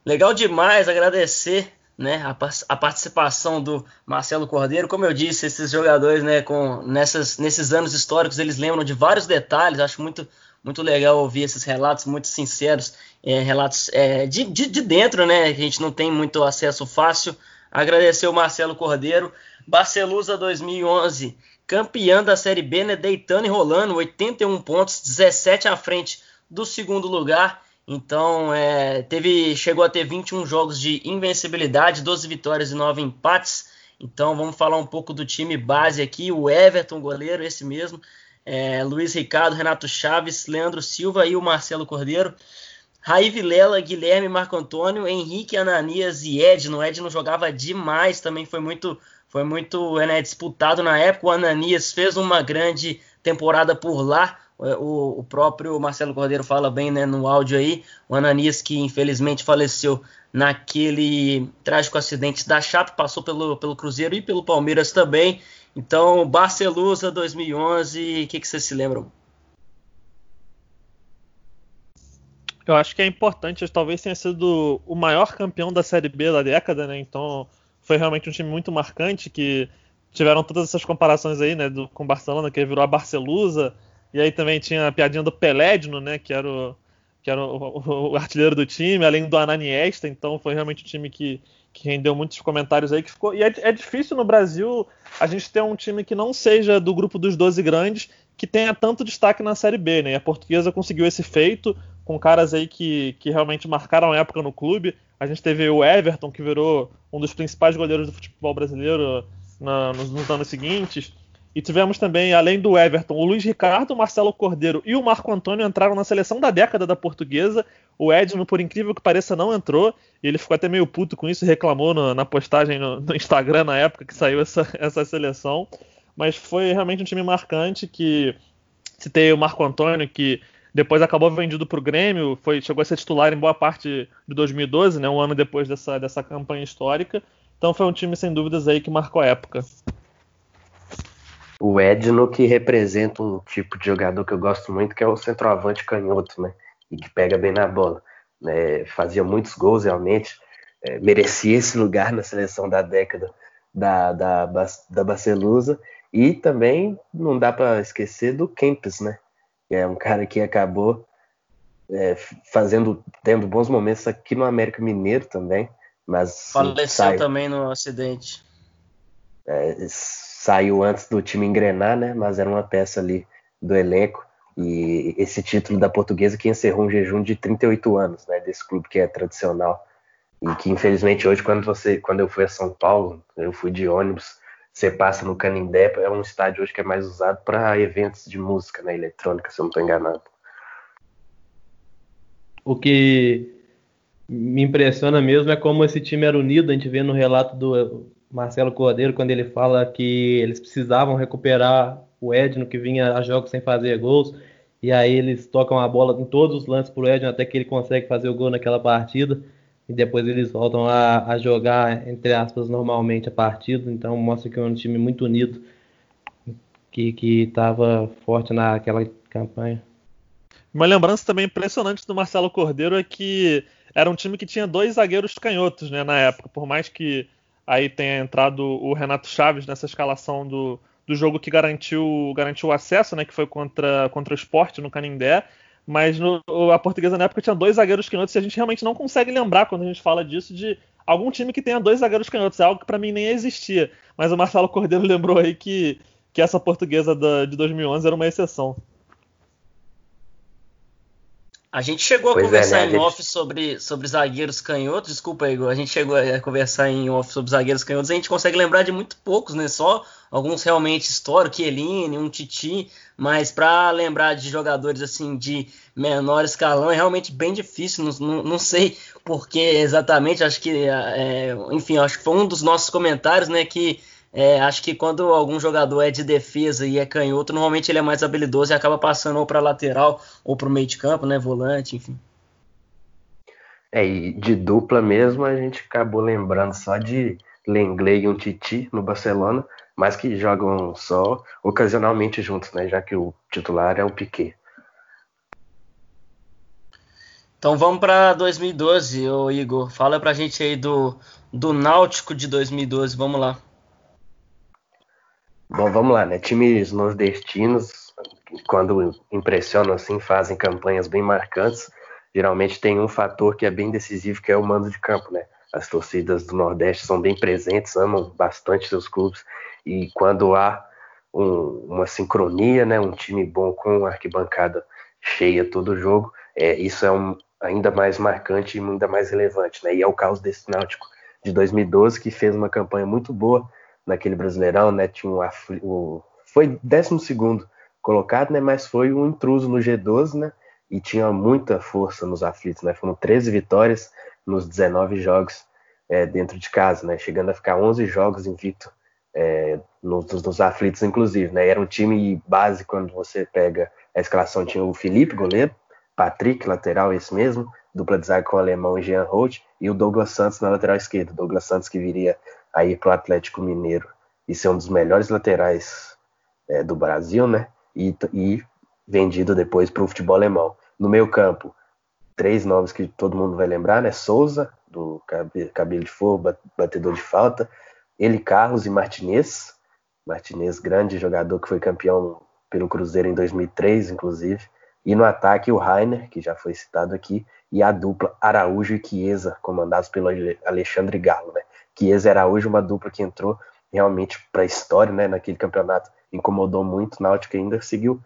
Legal demais agradecer né, a, a, participação do Marcelo Cordeiro. Como eu disse, esses jogadores, né, com, nessas, nesses anos históricos, eles lembram de vários detalhes. Acho muito, muito legal ouvir esses relatos muito sinceros, é, relatos é, de, de, de, dentro, né, a gente não tem muito acesso fácil. Agradecer o Marcelo Cordeiro. Barcelusa 2011, campeã da Série B, né, deitando e rolando, 81 pontos, 17 à frente do segundo lugar. Então, é, teve, chegou a ter 21 jogos de invencibilidade, 12 vitórias e 9 empates. Então, vamos falar um pouco do time base aqui. O Everton, goleiro, esse mesmo. É, Luiz Ricardo, Renato Chaves, Leandro Silva e o Marcelo Cordeiro. Raí Vilela, Guilherme Marco Antônio, Henrique Ananias e Edno. Edno jogava demais, também foi muito, foi muito né, disputado na época. O Ananias fez uma grande temporada por lá. É, o, o, próprio Marcelo Cordeiro fala bem né, no áudio aí, o Ananias que infelizmente faleceu naquele trágico acidente da Chape, passou pelo, pelo Cruzeiro e pelo Palmeiras também. Então, Barcelusa 2011, o que, que vocês se lembram? Eu acho que é importante, talvez tenha sido o maior campeão da Série B da década, né? Então, foi realmente um time muito marcante que tiveram todas essas comparações aí, né, do, com Barcelona, que virou a Barcelusa, e aí também tinha a piadinha do Pelédino, né? Que era o, que era o, o, o artilheiro do time, além do Ananiesta. Então foi realmente um time que, que rendeu muitos comentários aí. Que ficou, e é, é, difícil no Brasil a gente ter um time que não seja do grupo dos 12 grandes que tenha tanto destaque na Série B, né? E a portuguesa conseguiu esse feito com caras aí que, que realmente marcaram a época no clube. A gente teve o Everton, que virou um dos principais goleiros do futebol brasileiro na, nos, nos anos seguintes. E tivemos também, além do Everton, o Luiz Ricardo, o Marcelo Cordeiro e o Marco Antônio entraram na seleção da década da portuguesa. O Edno, por incrível que pareça, não entrou. Ele ficou até meio puto com isso reclamou no, na postagem no, no, Instagram na época que saiu essa, essa seleção. Mas foi realmente um time marcante que citei o Marco Antônio, que depois acabou vendido para o Grêmio, foi, chegou a ser titular em boa parte de 2012, né, um ano depois dessa, dessa campanha histórica. Então foi um time, sem dúvidas, aí que marcou a época o Edno que representa um tipo de jogador que eu gosto muito, que é o centroavante canhoto, né? E que pega bem na bola. Né? Fazia muitos gols realmente, é, merecia esse lugar na seleção da década da, da, da Barcelusa. E também não dá para esquecer do Kempis, né? É um cara que acabou é, fazendo, tendo bons momentos aqui no América Mineiro também. Mas faleceu também no acidente. É, saiu antes do time engrenar, né? Mas era uma peça ali do elenco. E esse título da portuguesa que encerrou um jejum de 38 anos, né? Desse clube que é tradicional. E que infelizmente hoje, quando, você, quando eu fui a São Paulo, eu fui de ônibus, você passa no Canindé, é um estádio hoje que é mais usado para eventos de música, né? Eletrônica, se eu não estou enganado. O que me impressiona mesmo é como esse time era unido, a gente vê no relato do Marcelo Cordeiro quando ele fala que eles precisavam recuperar o Edno que vinha a jogos sem fazer gols e aí eles tocam a bola em todos os lances pro Edno até que ele consegue fazer o gol naquela partida e depois eles voltam a, a jogar entre aspas normalmente a partida então mostra que é um time muito unido que estava forte naquela campanha. Uma lembrança também impressionante do Marcelo Cordeiro é que era um time que tinha dois zagueiros canhotos, né, na época, por mais que aí tenha entrado o Renato Chaves nessa escalação do, do jogo que garantiu, garantiu o acesso, né, que foi contra, contra o esporte no Canindé, mas no, a portuguesa na época tinha dois zagueiros canhotos e a gente realmente não consegue lembrar quando a gente fala disso de algum time que tenha dois zagueiros canhotos, é algo que para mim nem existia, mas o Marcelo Cordeiro lembrou aí que, que essa portuguesa da, de 2011 era uma exceção. A gente chegou a pois conversar é, né? em gente... off sobre, sobre zagueiros canhotos. Desculpa, Igor. A gente chegou a conversar em off sobre zagueiros canhotos. A gente consegue lembrar de muito poucos, né? Só alguns realmente históricos, Kieline, um Titi. Mas para lembrar de jogadores assim de menor escalão é realmente bem difícil. Não, não, não sei por que exatamente. Acho que, é, enfim, acho que foi um dos nossos comentários, né? Que é, acho que quando algum jogador é de defesa e é canhoto, normalmente ele é mais habilidoso e acaba passando ou para lateral ou para o meio de campo, né? Volante, enfim. É, e de dupla mesmo, a gente acabou lembrando só de Lenglet e um Titi no Barcelona, mas que jogam só ocasionalmente juntos, né? Já que o titular é o Piquet. Então vamos para 2012, ô Igor. Fala pra gente aí do, do Náutico de 2012, vamos lá. Bom, vamos lá, né? Times nordestinos, quando impressionam assim, fazem campanhas bem marcantes. Geralmente tem um fator que é bem decisivo, que é o mando de campo, né? As torcidas do Nordeste são bem presentes, amam bastante seus clubes e quando há um, uma sincronia, né, um time bom com arquibancada cheia todo jogo, é, isso é um, ainda mais marcante e ainda mais relevante, né? E é o caso desse Náutico de 2012 que fez uma campanha muito boa naquele Brasileirão, né? Tinha um, o, foi 12 colocado, né? Mas foi um intruso no G12, né? E tinha muita força nos aflitos, né? Foram 13 vitórias nos 19 jogos é, dentro de casa, né? Chegando a ficar 11 jogos invicto é, nos, nos aflitos, inclusive, né? Era um time base quando você pega a escalação, tinha o Felipe, goleiro, Patrick, lateral, esse mesmo, dupla de zaga com o alemão Jean Holt, e o Douglas Santos na lateral esquerda. Douglas Santos que viria aí para o Atlético Mineiro e ser um dos melhores laterais é, do Brasil, né? E, e vendido depois para o futebol alemão. No meio campo, três nomes que todo mundo vai lembrar, né? Souza, do cabelo de fogo, batedor de falta, ele, Carlos e Martinez. Martinez, grande jogador que foi campeão pelo Cruzeiro em 2003, inclusive. E no ataque, o Rainer, que já foi citado aqui, e a dupla Araújo e Chiesa, comandados pelo Alexandre Galo, né? Chiesa hoje uma dupla que entrou realmente para a história, né, naquele campeonato, incomodou muito, o Náutico ainda seguiu.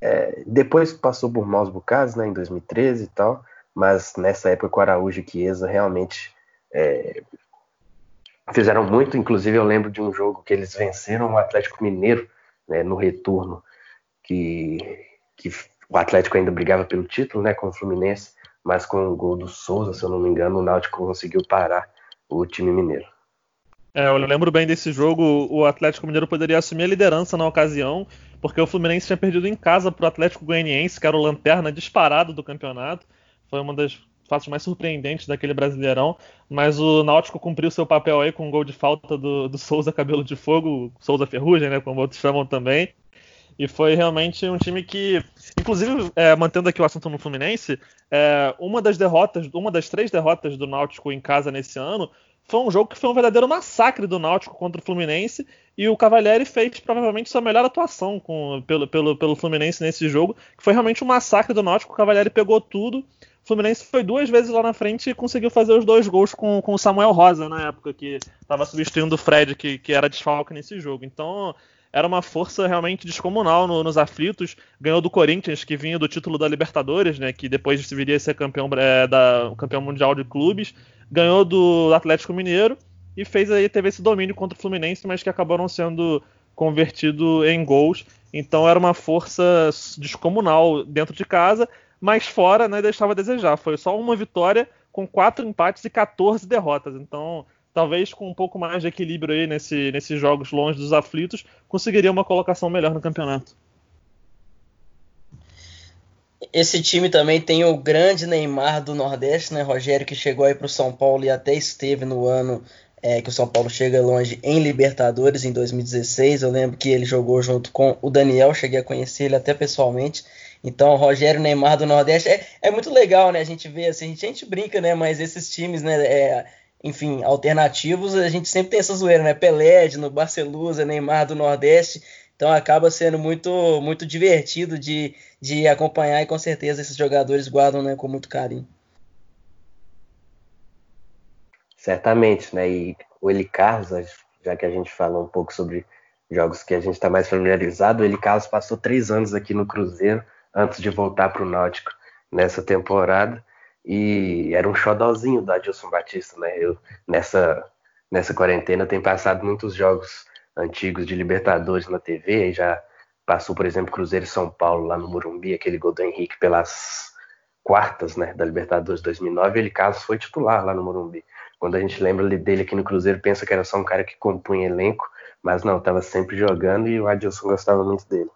É, depois passou por maus bocados, né, em 2013 e tal, mas nessa época com Araújo e Chiesa realmente é, fizeram muito, inclusive eu lembro de um jogo que eles venceram o Atlético Mineiro né, no retorno, que, que o Atlético ainda brigava pelo título, né, com o Fluminense, mas com o gol do Souza, se eu não me engano, o Náutico conseguiu parar o time mineiro. É, eu lembro bem desse jogo, o Atlético Mineiro poderia assumir a liderança na ocasião, porque o Fluminense tinha perdido em casa para o Atlético Goianiense, que era o lanterna disparado do campeonato. Foi uma das fatos mais surpreendentes daquele Brasileirão, mas o Náutico cumpriu seu papel aí com um gol de falta do, do Souza Cabelo de Fogo, Souza Ferrugem, né, como outros chamam também. E foi realmente um time que, inclusive, é, mantendo aqui o assunto no Fluminense, é, uma das derrotas, uma das três derrotas do Náutico em casa nesse ano foi um jogo que foi um verdadeiro massacre do Náutico contra o Fluminense e o Cavalieri fez provavelmente sua melhor atuação com, pelo, pelo, pelo Fluminense nesse jogo, que foi realmente um massacre do Náutico. O Cavalieri pegou tudo. O Fluminense foi duas vezes lá na frente e conseguiu fazer os dois gols com, com o Samuel Rosa na época, que estava substituindo o Fred, que, que era desfalque nesse jogo. Então era uma força realmente descomunal no, nos aflitos. Ganhou do Corinthians, que vinha do título da Libertadores, né, que depois viria a ser campeão, é, da, campeão mundial de clubes. Ganhou do Atlético Mineiro e fez aí teve esse domínio contra o Fluminense, mas que acabaram sendo convertido em gols. Então era uma força descomunal dentro de casa, mas fora né, deixava a desejar. Foi só uma vitória com quatro empates e 14 derrotas. Então talvez com um pouco mais de equilíbrio aí nesse, nesses jogos longe dos aflitos, conseguiria uma colocação melhor no campeonato. Esse time também tem o grande Neymar do Nordeste, né, Rogério, que chegou aí para o São Paulo e até esteve no ano é, que o São Paulo chega longe em Libertadores em 2016. Eu lembro que ele jogou junto com o Daniel, cheguei a conhecer ele até pessoalmente. Então, Rogério Neymar do Nordeste é, é muito legal, né? A gente vê assim, a gente, a gente brinca, né? Mas esses times, né? É, enfim, alternativos, a gente sempre tem essa zoeira, né? Pelé no Barcelusa, Neymar do Nordeste. Então acaba sendo muito muito divertido de, de acompanhar e com certeza esses jogadores guardam né, com muito carinho. Certamente, né? E o Eli Carlos, já que a gente falou um pouco sobre jogos que a gente está mais familiarizado, o Eli Carlos passou três anos aqui no Cruzeiro antes de voltar para o Náutico nessa temporada e era um xodózinho do Adilson Batista, né? Eu nessa nessa quarentena tenho passado muitos jogos antigos de Libertadores na TV, já passou, por exemplo, Cruzeiro e São Paulo lá no Morumbi, aquele gol do Henrique pelas quartas, né, da Libertadores 2009, ele caso foi titular lá no Morumbi. Quando a gente lembra dele aqui no Cruzeiro, pensa que era só um cara que compunha elenco, mas não, estava sempre jogando e o Adilson gostava muito dele.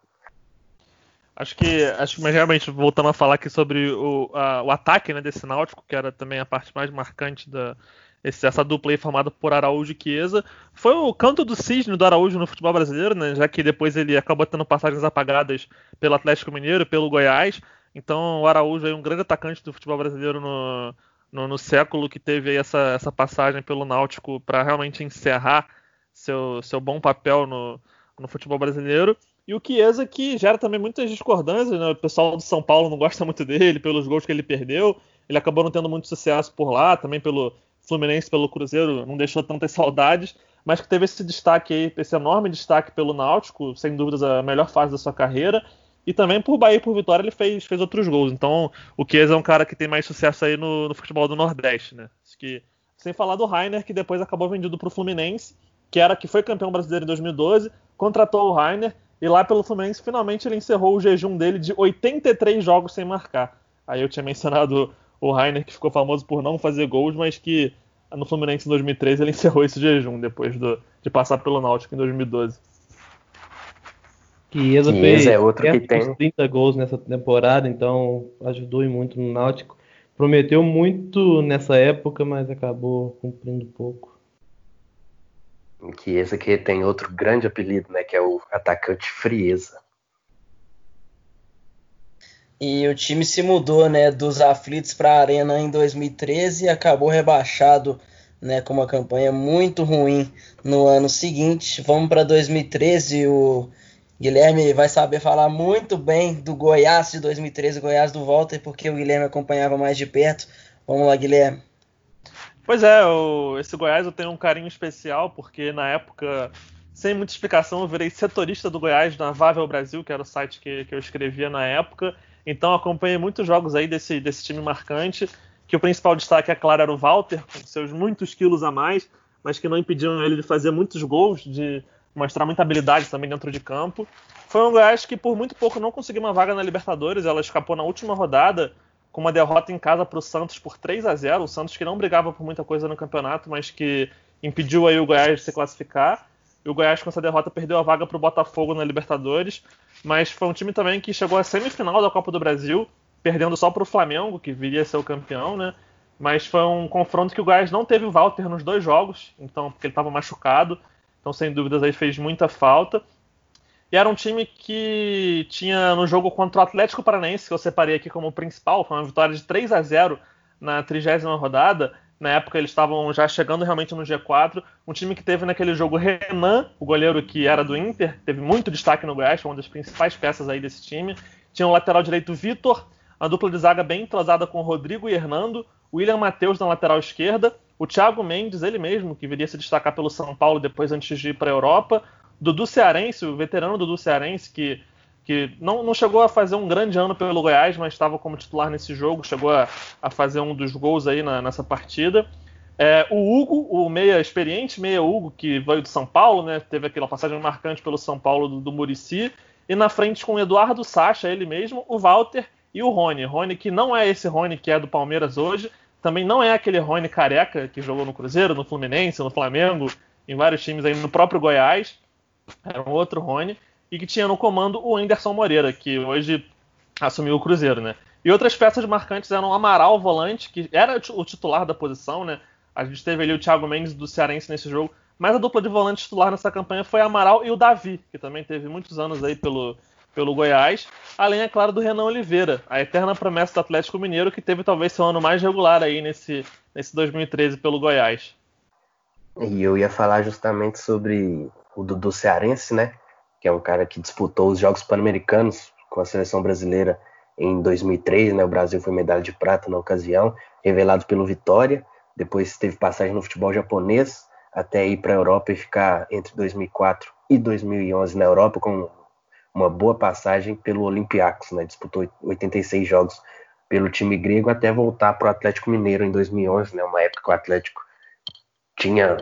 Acho que, acho que, mas realmente, voltando a falar aqui sobre o, a, o ataque né, desse Náutico, que era também a parte mais marcante da, esse, essa dupla aí formada por Araújo e Chiesa. Foi o canto do cisne do Araújo no futebol brasileiro, né? Já que depois ele acabou tendo passagens apagadas pelo Atlético Mineiro, pelo Goiás. Então o Araújo é um grande atacante do futebol brasileiro no, no, no século que teve essa, essa passagem pelo Náutico para realmente encerrar seu, seu bom papel no, no futebol brasileiro. E o Chiesa que gera também muitas discordâncias, né? O pessoal do São Paulo não gosta muito dele pelos gols que ele perdeu. Ele acabou não tendo muito sucesso por lá, também pelo Fluminense pelo Cruzeiro não deixou tantas saudades, mas que teve esse destaque aí, esse enorme destaque pelo Náutico, sem dúvidas a melhor fase da sua carreira. E também por Bahia e por Vitória ele fez, fez outros gols. Então o Chiesa é um cara que tem mais sucesso aí no, no futebol do Nordeste, né? Acho que, sem falar do Rainer, que depois acabou vendido para o Fluminense, que era que foi campeão brasileiro em 2012, contratou o Rainer e lá pelo Fluminense finalmente ele encerrou o jejum dele de 83 jogos sem marcar. Aí eu tinha mencionado o Rainer, que ficou famoso por não fazer gols, mas que no Fluminense em 2013 ele encerrou esse jejum depois do, de passar pelo Náutico em 2012. Chiesa fez é outro que tem 30 gols nessa temporada, então ajudou muito no Náutico. Prometeu muito nessa época, mas acabou cumprindo pouco. Que esse aqui tem outro grande apelido, né, que é o atacante Frieza. E o time se mudou, né, dos aflitos para a Arena em 2013 e acabou rebaixado, né, com uma campanha muito ruim no ano seguinte. Vamos para 2013, o Guilherme vai saber falar muito bem do Goiás de 2013, Goiás do Walter, porque o Guilherme acompanhava mais de perto. Vamos lá, Guilherme. Pois é, o, esse Goiás eu tenho um carinho especial, porque na época, sem muita explicação, eu virei setorista do Goiás na Vável Brasil, que era o site que, que eu escrevia na época. Então acompanhei muitos jogos aí desse, desse time marcante, que o principal destaque, é claro, era o Walter, com seus muitos quilos a mais, mas que não impediam ele de fazer muitos gols, de mostrar muita habilidade também dentro de campo. Foi um Goiás que por muito pouco não conseguiu uma vaga na Libertadores, ela escapou na última rodada com uma derrota em casa para o Santos por 3 a 0 o Santos que não brigava por muita coisa no campeonato, mas que impediu aí o Goiás de se classificar. E o Goiás com essa derrota perdeu a vaga para o Botafogo na Libertadores mas foi um time também que chegou à semifinal da Copa do Brasil, perdendo só para o Flamengo, que viria a ser o campeão, né? Mas foi um confronto que o Goiás não teve o Walter nos dois jogos, então porque ele estava machucado, então sem dúvidas aí fez muita falta. E era um time que tinha no jogo contra o Atlético Paranaense, que eu separei aqui como principal, foi uma vitória de 3 a 0 na trigésima rodada, na época eles estavam já chegando realmente no G4. Um time que teve naquele jogo Renan, o goleiro que era do Inter, teve muito destaque no Goiás, foi uma das principais peças aí desse time. Tinha o lateral direito Vitor, a dupla de zaga bem entrosada com Rodrigo e Hernando, William Matheus na lateral esquerda, o Thiago Mendes, ele mesmo, que viria se destacar pelo São Paulo depois antes de ir para a Europa, Dudu Cearense, o veterano Dudu Cearense, que que não, não chegou a fazer um grande ano pelo Goiás, mas estava como titular nesse jogo, chegou a, a fazer um dos gols aí na, nessa partida. É, o Hugo, o meia experiente, meia Hugo, que veio do São Paulo, né, teve aquela passagem marcante pelo São Paulo do, do Murici, e na frente com o Eduardo Sacha, ele mesmo, o Walter e o Rony. Rony que não é esse Rony que é do Palmeiras hoje, também não é aquele Rony careca que jogou no Cruzeiro, no Fluminense, no Flamengo, em vários times aí no próprio Goiás. Era um outro Rony e que tinha no comando o Anderson Moreira, que hoje assumiu o Cruzeiro, né? E outras peças marcantes eram o Amaral, volante, que era o titular da posição, né? A gente teve ali o Thiago Mendes do Cearense nesse jogo, mas a dupla de volante titular nessa campanha foi Amaral e o Davi, que também teve muitos anos aí pelo, pelo Goiás, além, é claro, do Renan Oliveira, a eterna promessa do Atlético Mineiro, que teve talvez seu ano mais regular aí nesse, nesse 2013 pelo Goiás. E eu ia falar justamente sobre o Dudu Cearense, né? Que é um cara que disputou os Jogos Pan-Americanos com a seleção brasileira em 2003, né? O Brasil foi medalha de prata na ocasião, revelado pelo Vitória. Depois teve passagem no futebol japonês, até ir para a Europa e ficar entre 2004 e 2011 na Europa com uma boa passagem pelo Olympiacos, né? Disputou 86 jogos pelo time grego até voltar para o Atlético Mineiro em 2011, né? Uma época que o Atlético tinha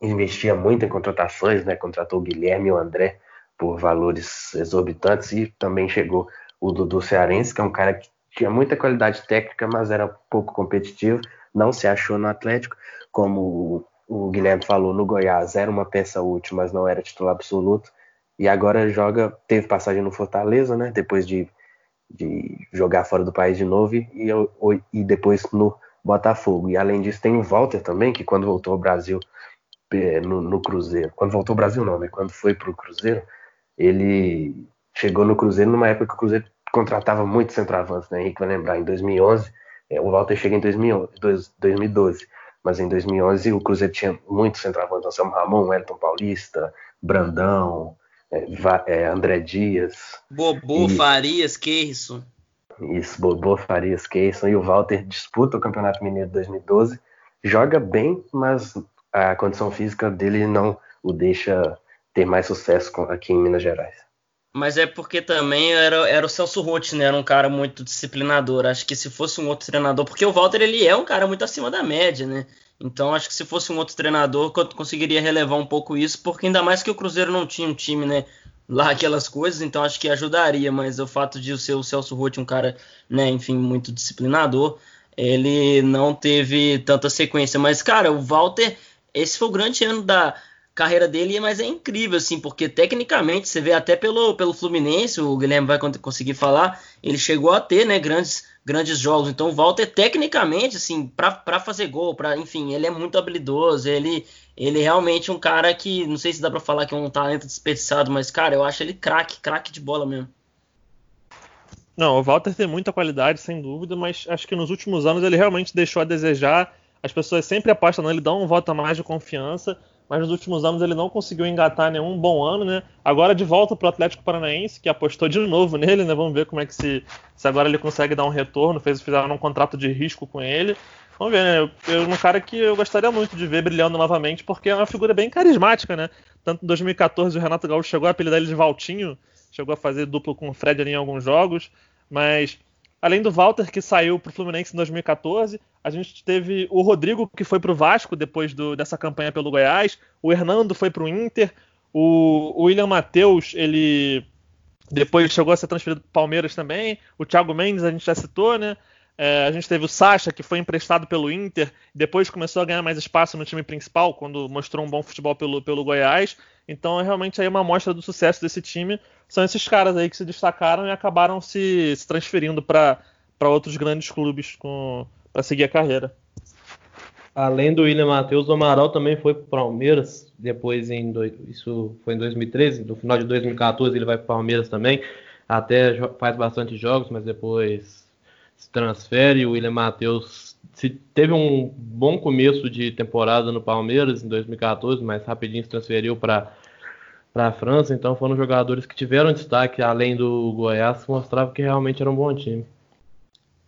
investia muito em contratações, né? Contratou o Guilherme e o André por valores exorbitantes e também chegou o Dudu Cearense, que é um cara que tinha muita qualidade técnica, mas era pouco competitivo, não se achou no Atlético, como o Guilherme falou, no Goiás era uma peça útil, mas não era titular absoluto e agora joga, teve passagem no Fortaleza, né? Depois de, de jogar fora do país de novo e, e depois no Botafogo. E além disso tem o Walter também, que quando voltou ao Brasil no, no Cruzeiro, quando voltou ao Brasil não, né? Quando foi para o Cruzeiro, ele chegou no Cruzeiro numa época que o Cruzeiro contratava muito centroavantes, né? Henrique vai lembrar, em 2011, é, o Walter chega em 2011, 2012, mas em 2011 o Cruzeiro tinha muitos centroavantes, Anselmo Ramon, Elton Paulista, Brandão, é, é, André Dias. Bobô, e, Farias, Keirson. Isso, Bobô, Farias, Keirson. E o Walter disputa o Campeonato Mineiro de 2012. Joga bem, mas a condição física dele não o deixa ter mais sucesso aqui em Minas Gerais. Mas é porque também era, era o Celso Rotti, né? Era um cara muito disciplinador. Acho que se fosse um outro treinador, porque o Walter ele é um cara muito acima da média, né? Então acho que se fosse um outro treinador, conseguiria relevar um pouco isso, porque ainda mais que o Cruzeiro não tinha um time, né? Lá aquelas coisas, então acho que ajudaria, mas o fato de ser o Celso Rotti um cara, né, enfim, muito disciplinador, ele não teve tanta sequência. Mas, cara, o Walter, esse foi o grande ano da carreira dele, mas é incrível, assim, porque tecnicamente, você vê até pelo, pelo Fluminense, o Guilherme vai conseguir falar, ele chegou a ter, né, grandes grandes jogos. Então o Walter, tecnicamente, assim, para fazer gol, para enfim, ele é muito habilidoso. Ele, ele é realmente um cara que, não sei se dá para falar que é um talento desperdiçado, mas, cara, eu acho ele craque, craque de bola mesmo. Não, o Walter tem muita qualidade, sem dúvida, mas acho que nos últimos anos ele realmente deixou a desejar. As pessoas sempre apostam nele, dão um voto a mais de confiança mas nos últimos anos ele não conseguiu engatar nenhum bom ano, né? Agora de volta para o Atlético Paranaense, que apostou de novo nele, né? Vamos ver como é que se, se agora ele consegue dar um retorno, fez fizeram um contrato de risco com ele. Vamos ver, né? Eu, um cara que eu gostaria muito de ver brilhando novamente, porque é uma figura bem carismática, né? Tanto em 2014 o Renato Gaúcho chegou a apelidar ele de Valtinho, chegou a fazer duplo com o Fred ali em alguns jogos, mas Além do Walter, que saiu para o Fluminense em 2014, a gente teve o Rodrigo, que foi para o Vasco depois do, dessa campanha pelo Goiás, o Hernando foi para o Inter, o, William Matheus, ele depois chegou a ser transferido para o Palmeiras também, o Thiago Mendes a gente já citou, né? É, a gente teve o Sacha, que foi emprestado pelo Inter, depois começou a ganhar mais espaço no time principal, quando mostrou um bom futebol pelo, pelo Goiás. Então é realmente aí uma amostra do sucesso desse time. São esses caras aí que se destacaram e acabaram se, se transferindo para outros grandes clubes para seguir a carreira. Além do William Matheus, o Amaral também foi para o Palmeiras, depois em isso foi em 2013, no final de 2014 ele vai para o Palmeiras também, até faz bastante jogos, mas depois se transfere. O William Matheus teve um bom começo de temporada no Palmeiras em 2014, mas rapidinho se transferiu para para a França, então foram jogadores que tiveram destaque além do Goiás, mostrava que realmente era um bom time.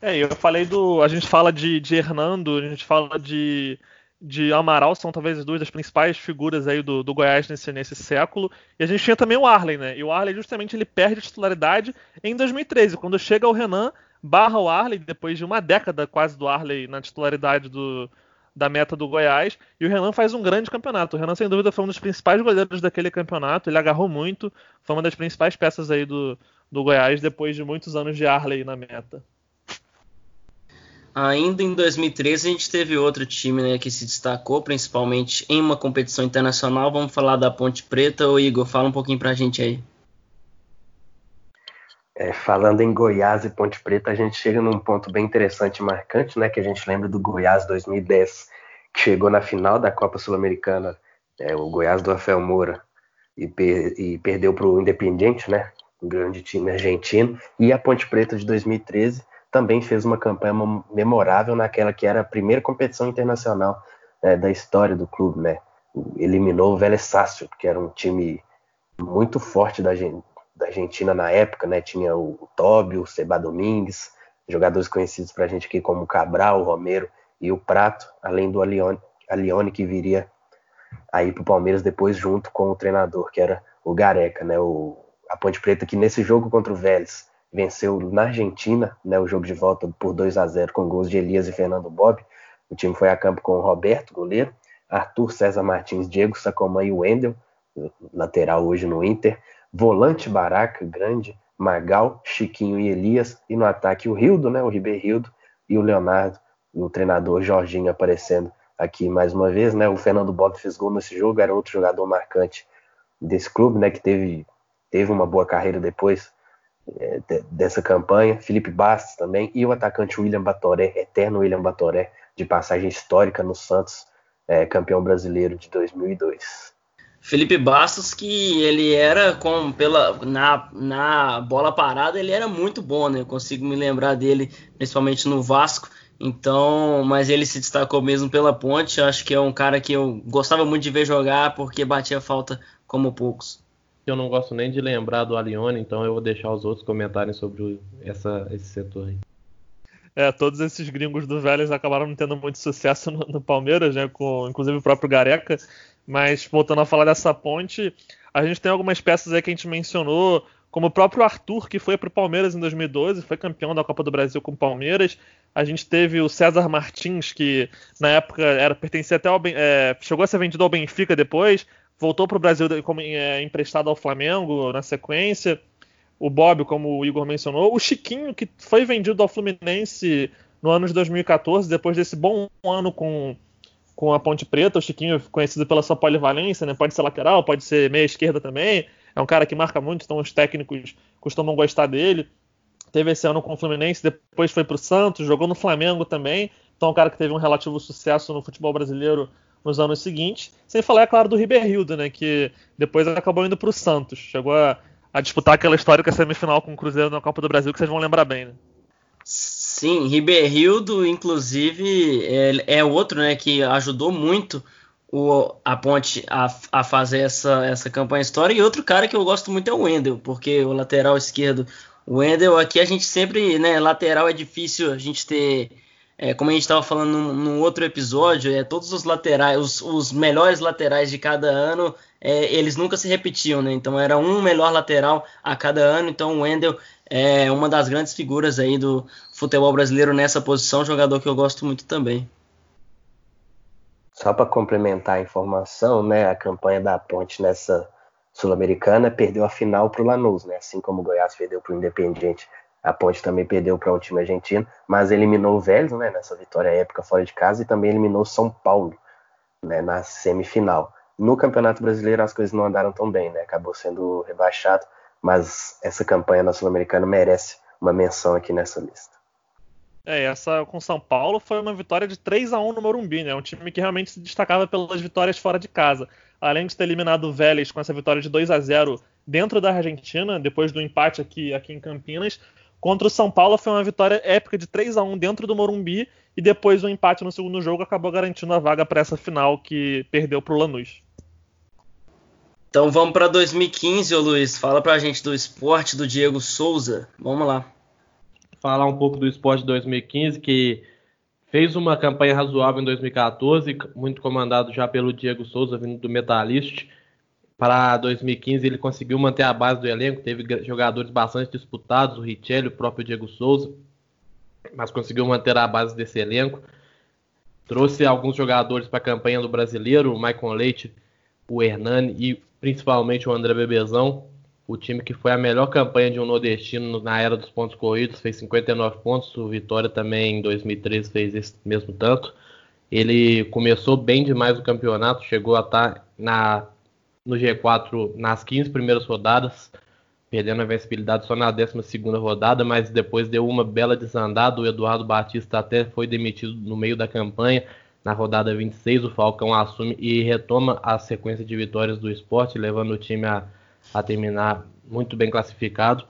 É, eu falei do. A gente fala de, de Hernando, a gente fala de, de Amaral, são talvez as duas das principais figuras aí do, do Goiás nesse, nesse século. E a gente tinha também o Arley, né? E o Arley, justamente, ele perde a titularidade em 2013, quando chega o Renan barra o Arley, depois de uma década quase do Arley na titularidade do, da meta do Goiás. E o Renan faz um grande campeonato. O Renan, sem dúvida, foi um dos principais goleiros daquele campeonato. Ele agarrou muito, foi uma das principais peças aí do, do Goiás depois de muitos anos de Arley na meta. Ainda em 2013 a gente teve outro time né, que se destacou, principalmente em uma competição internacional. Vamos falar da Ponte Preta. Ô Igor, fala um pouquinho pra gente aí. É, falando em Goiás e Ponte Preta, a gente chega num ponto bem interessante e marcante, né? Que a gente lembra do Goiás 2010, chegou na final da Copa Sul-Americana, é, o Goiás do Rafael Moura, e, per e perdeu para o Independiente, né? Um grande time argentino. E a Ponte Preta de 2013 também fez uma campanha memorável naquela que era a primeira competição internacional é, da história do clube, né? Eliminou o Vélez Sácio, que era um time muito forte da, da Argentina na época, né? Tinha o, Tóbio, o Seba Domingues, jogadores conhecidos para gente aqui como Cabral, Romero e o Prato, além do Alione, Alione que viria aí para o Palmeiras depois junto com o treinador, que era o Gareca, né? O, a Ponte Preta que nesse jogo contra o Vélez venceu na Argentina, né, o jogo de volta por 2 a 0 com gols de Elias e Fernando Bob. O time foi a campo com o Roberto, goleiro, Arthur César Martins, Diego Sacomã e Wendel, lateral hoje no Inter, volante Baraca, grande, Magal, Chiquinho e Elias, e no ataque o Rildo, né, o Ribeirildo e o Leonardo, o treinador Jorginho aparecendo aqui mais uma vez, né, o Fernando Bob fez gol nesse jogo, era outro jogador marcante desse clube, né, que teve, teve uma boa carreira depois é, dessa campanha, Felipe Bastos também, e o atacante William Batoré, eterno William Batoré, de passagem histórica no Santos, é, campeão brasileiro de 2002. Felipe Bastos, que ele era com pela na, na bola parada, ele era muito bom, né? Eu consigo me lembrar dele, principalmente no Vasco. Então, mas ele se destacou mesmo pela ponte. Acho que é um cara que eu gostava muito de ver jogar porque batia falta como poucos. Eu não gosto nem de lembrar do Alione, então eu vou deixar os outros comentarem sobre essa, esse setor aí. É, todos esses gringos do Vélez acabaram não tendo muito sucesso no, no, Palmeiras, né? Com, inclusive o próprio Gareca. Mas voltando a falar dessa ponte, a gente tem algumas peças aí que a gente mencionou, como o próprio Arthur, que foi para o Palmeiras em 2012, foi campeão da Copa do Brasil com o Palmeiras. A gente teve o César Martins, que na época era pertencia até ao, é, chegou a ser vendido ao Benfica depois, voltou para o Brasil como é, emprestado ao Flamengo na sequência o Bob, como o Igor mencionou, o Chiquinho, que foi vendido ao Fluminense no ano de 2014, depois desse bom ano com, com a Ponte Preta. O Chiquinho, conhecido pela sua polivalência, né? pode ser lateral, pode ser meia esquerda também. É um cara que marca muito, então os técnicos costumam gostar dele. Teve esse ano com o Fluminense, depois foi para o Santos, jogou no Flamengo também. Então, é um cara que teve um relativo sucesso no futebol brasileiro nos anos seguintes. Sem falar, é claro, do Ribeirildo, né? Que depois acabou indo para o Santos. Chegou a a disputar aquela histórica semifinal com o Cruzeiro na Copa do Brasil, que vocês vão lembrar bem, né? Sim, Ribeirildo, inclusive, é, é outro né, que ajudou muito o, a Ponte a, a fazer essa, essa campanha histórica. E outro cara que eu gosto muito é o Wendel, porque o lateral esquerdo, o Wendel, aqui a gente sempre, né, lateral é difícil a gente ter é, como a gente estava falando no, outro episódio, é, todos os laterais, os, os melhores laterais de cada ano, é, eles nunca se repetiam, né? Então era um melhor lateral a cada ano. Então o Wendel é uma das grandes figuras aí do futebol brasileiro nessa posição, jogador que eu gosto muito também. Só para complementar a informação, né? A campanha da Ponte nessa Sul-Americana perdeu a final para o Lanús, né? Assim como o Goiás perdeu para o Independiente a Ponte também perdeu para um time argentino, mas eliminou o Vélez né, nessa vitória épica fora de casa e também eliminou São Paulo né, na semifinal. No Campeonato Brasileiro as coisas não andaram tão bem, né, acabou sendo rebaixado, mas essa campanha na Sul-Americana merece uma menção aqui nessa lista. É, essa com São Paulo foi uma vitória de 3 a 1 no Morumbi, né? Um time que realmente se destacava pelas vitórias fora de casa. Além de ter eliminado o Vélez com essa vitória de 2 a 0 dentro da Argentina, depois do empate aqui, aqui em Campinas, Contra o São Paulo foi uma vitória épica de 3 a 1 dentro do Morumbi e depois o um empate no segundo jogo acabou garantindo a vaga para essa final que perdeu para o Lanús. Então vamos para 2015, ô Luiz. Fala para a gente do esporte do Diego Souza. Vamos lá. Falar um pouco do esporte 2015 que fez uma campanha razoável em 2014, muito comandado já pelo Diego Souza vindo do Metalist para 2015 ele conseguiu manter a base do elenco, teve jogadores bastante disputados, o Richelli, o próprio Diego Souza, mas conseguiu manter a base desse elenco. Trouxe alguns jogadores para a campanha do brasileiro, o Maicon Leite, o Hernani e principalmente o André Bebezão, o time que foi a melhor campanha de um nordestino na era dos pontos corridos, fez 59 pontos, o Vitória também em 2013 fez esse mesmo tanto. Ele começou bem demais o campeonato, chegou a estar tá na no G4 nas 15 primeiras rodadas, perdendo a vencibilidade só na 12 rodada, mas depois deu uma bela desandada. O Eduardo Batista até foi demitido no meio da campanha. Na rodada 26, o Falcão assume e retoma a sequência de vitórias do esporte, levando o time a, a terminar muito bem classificado.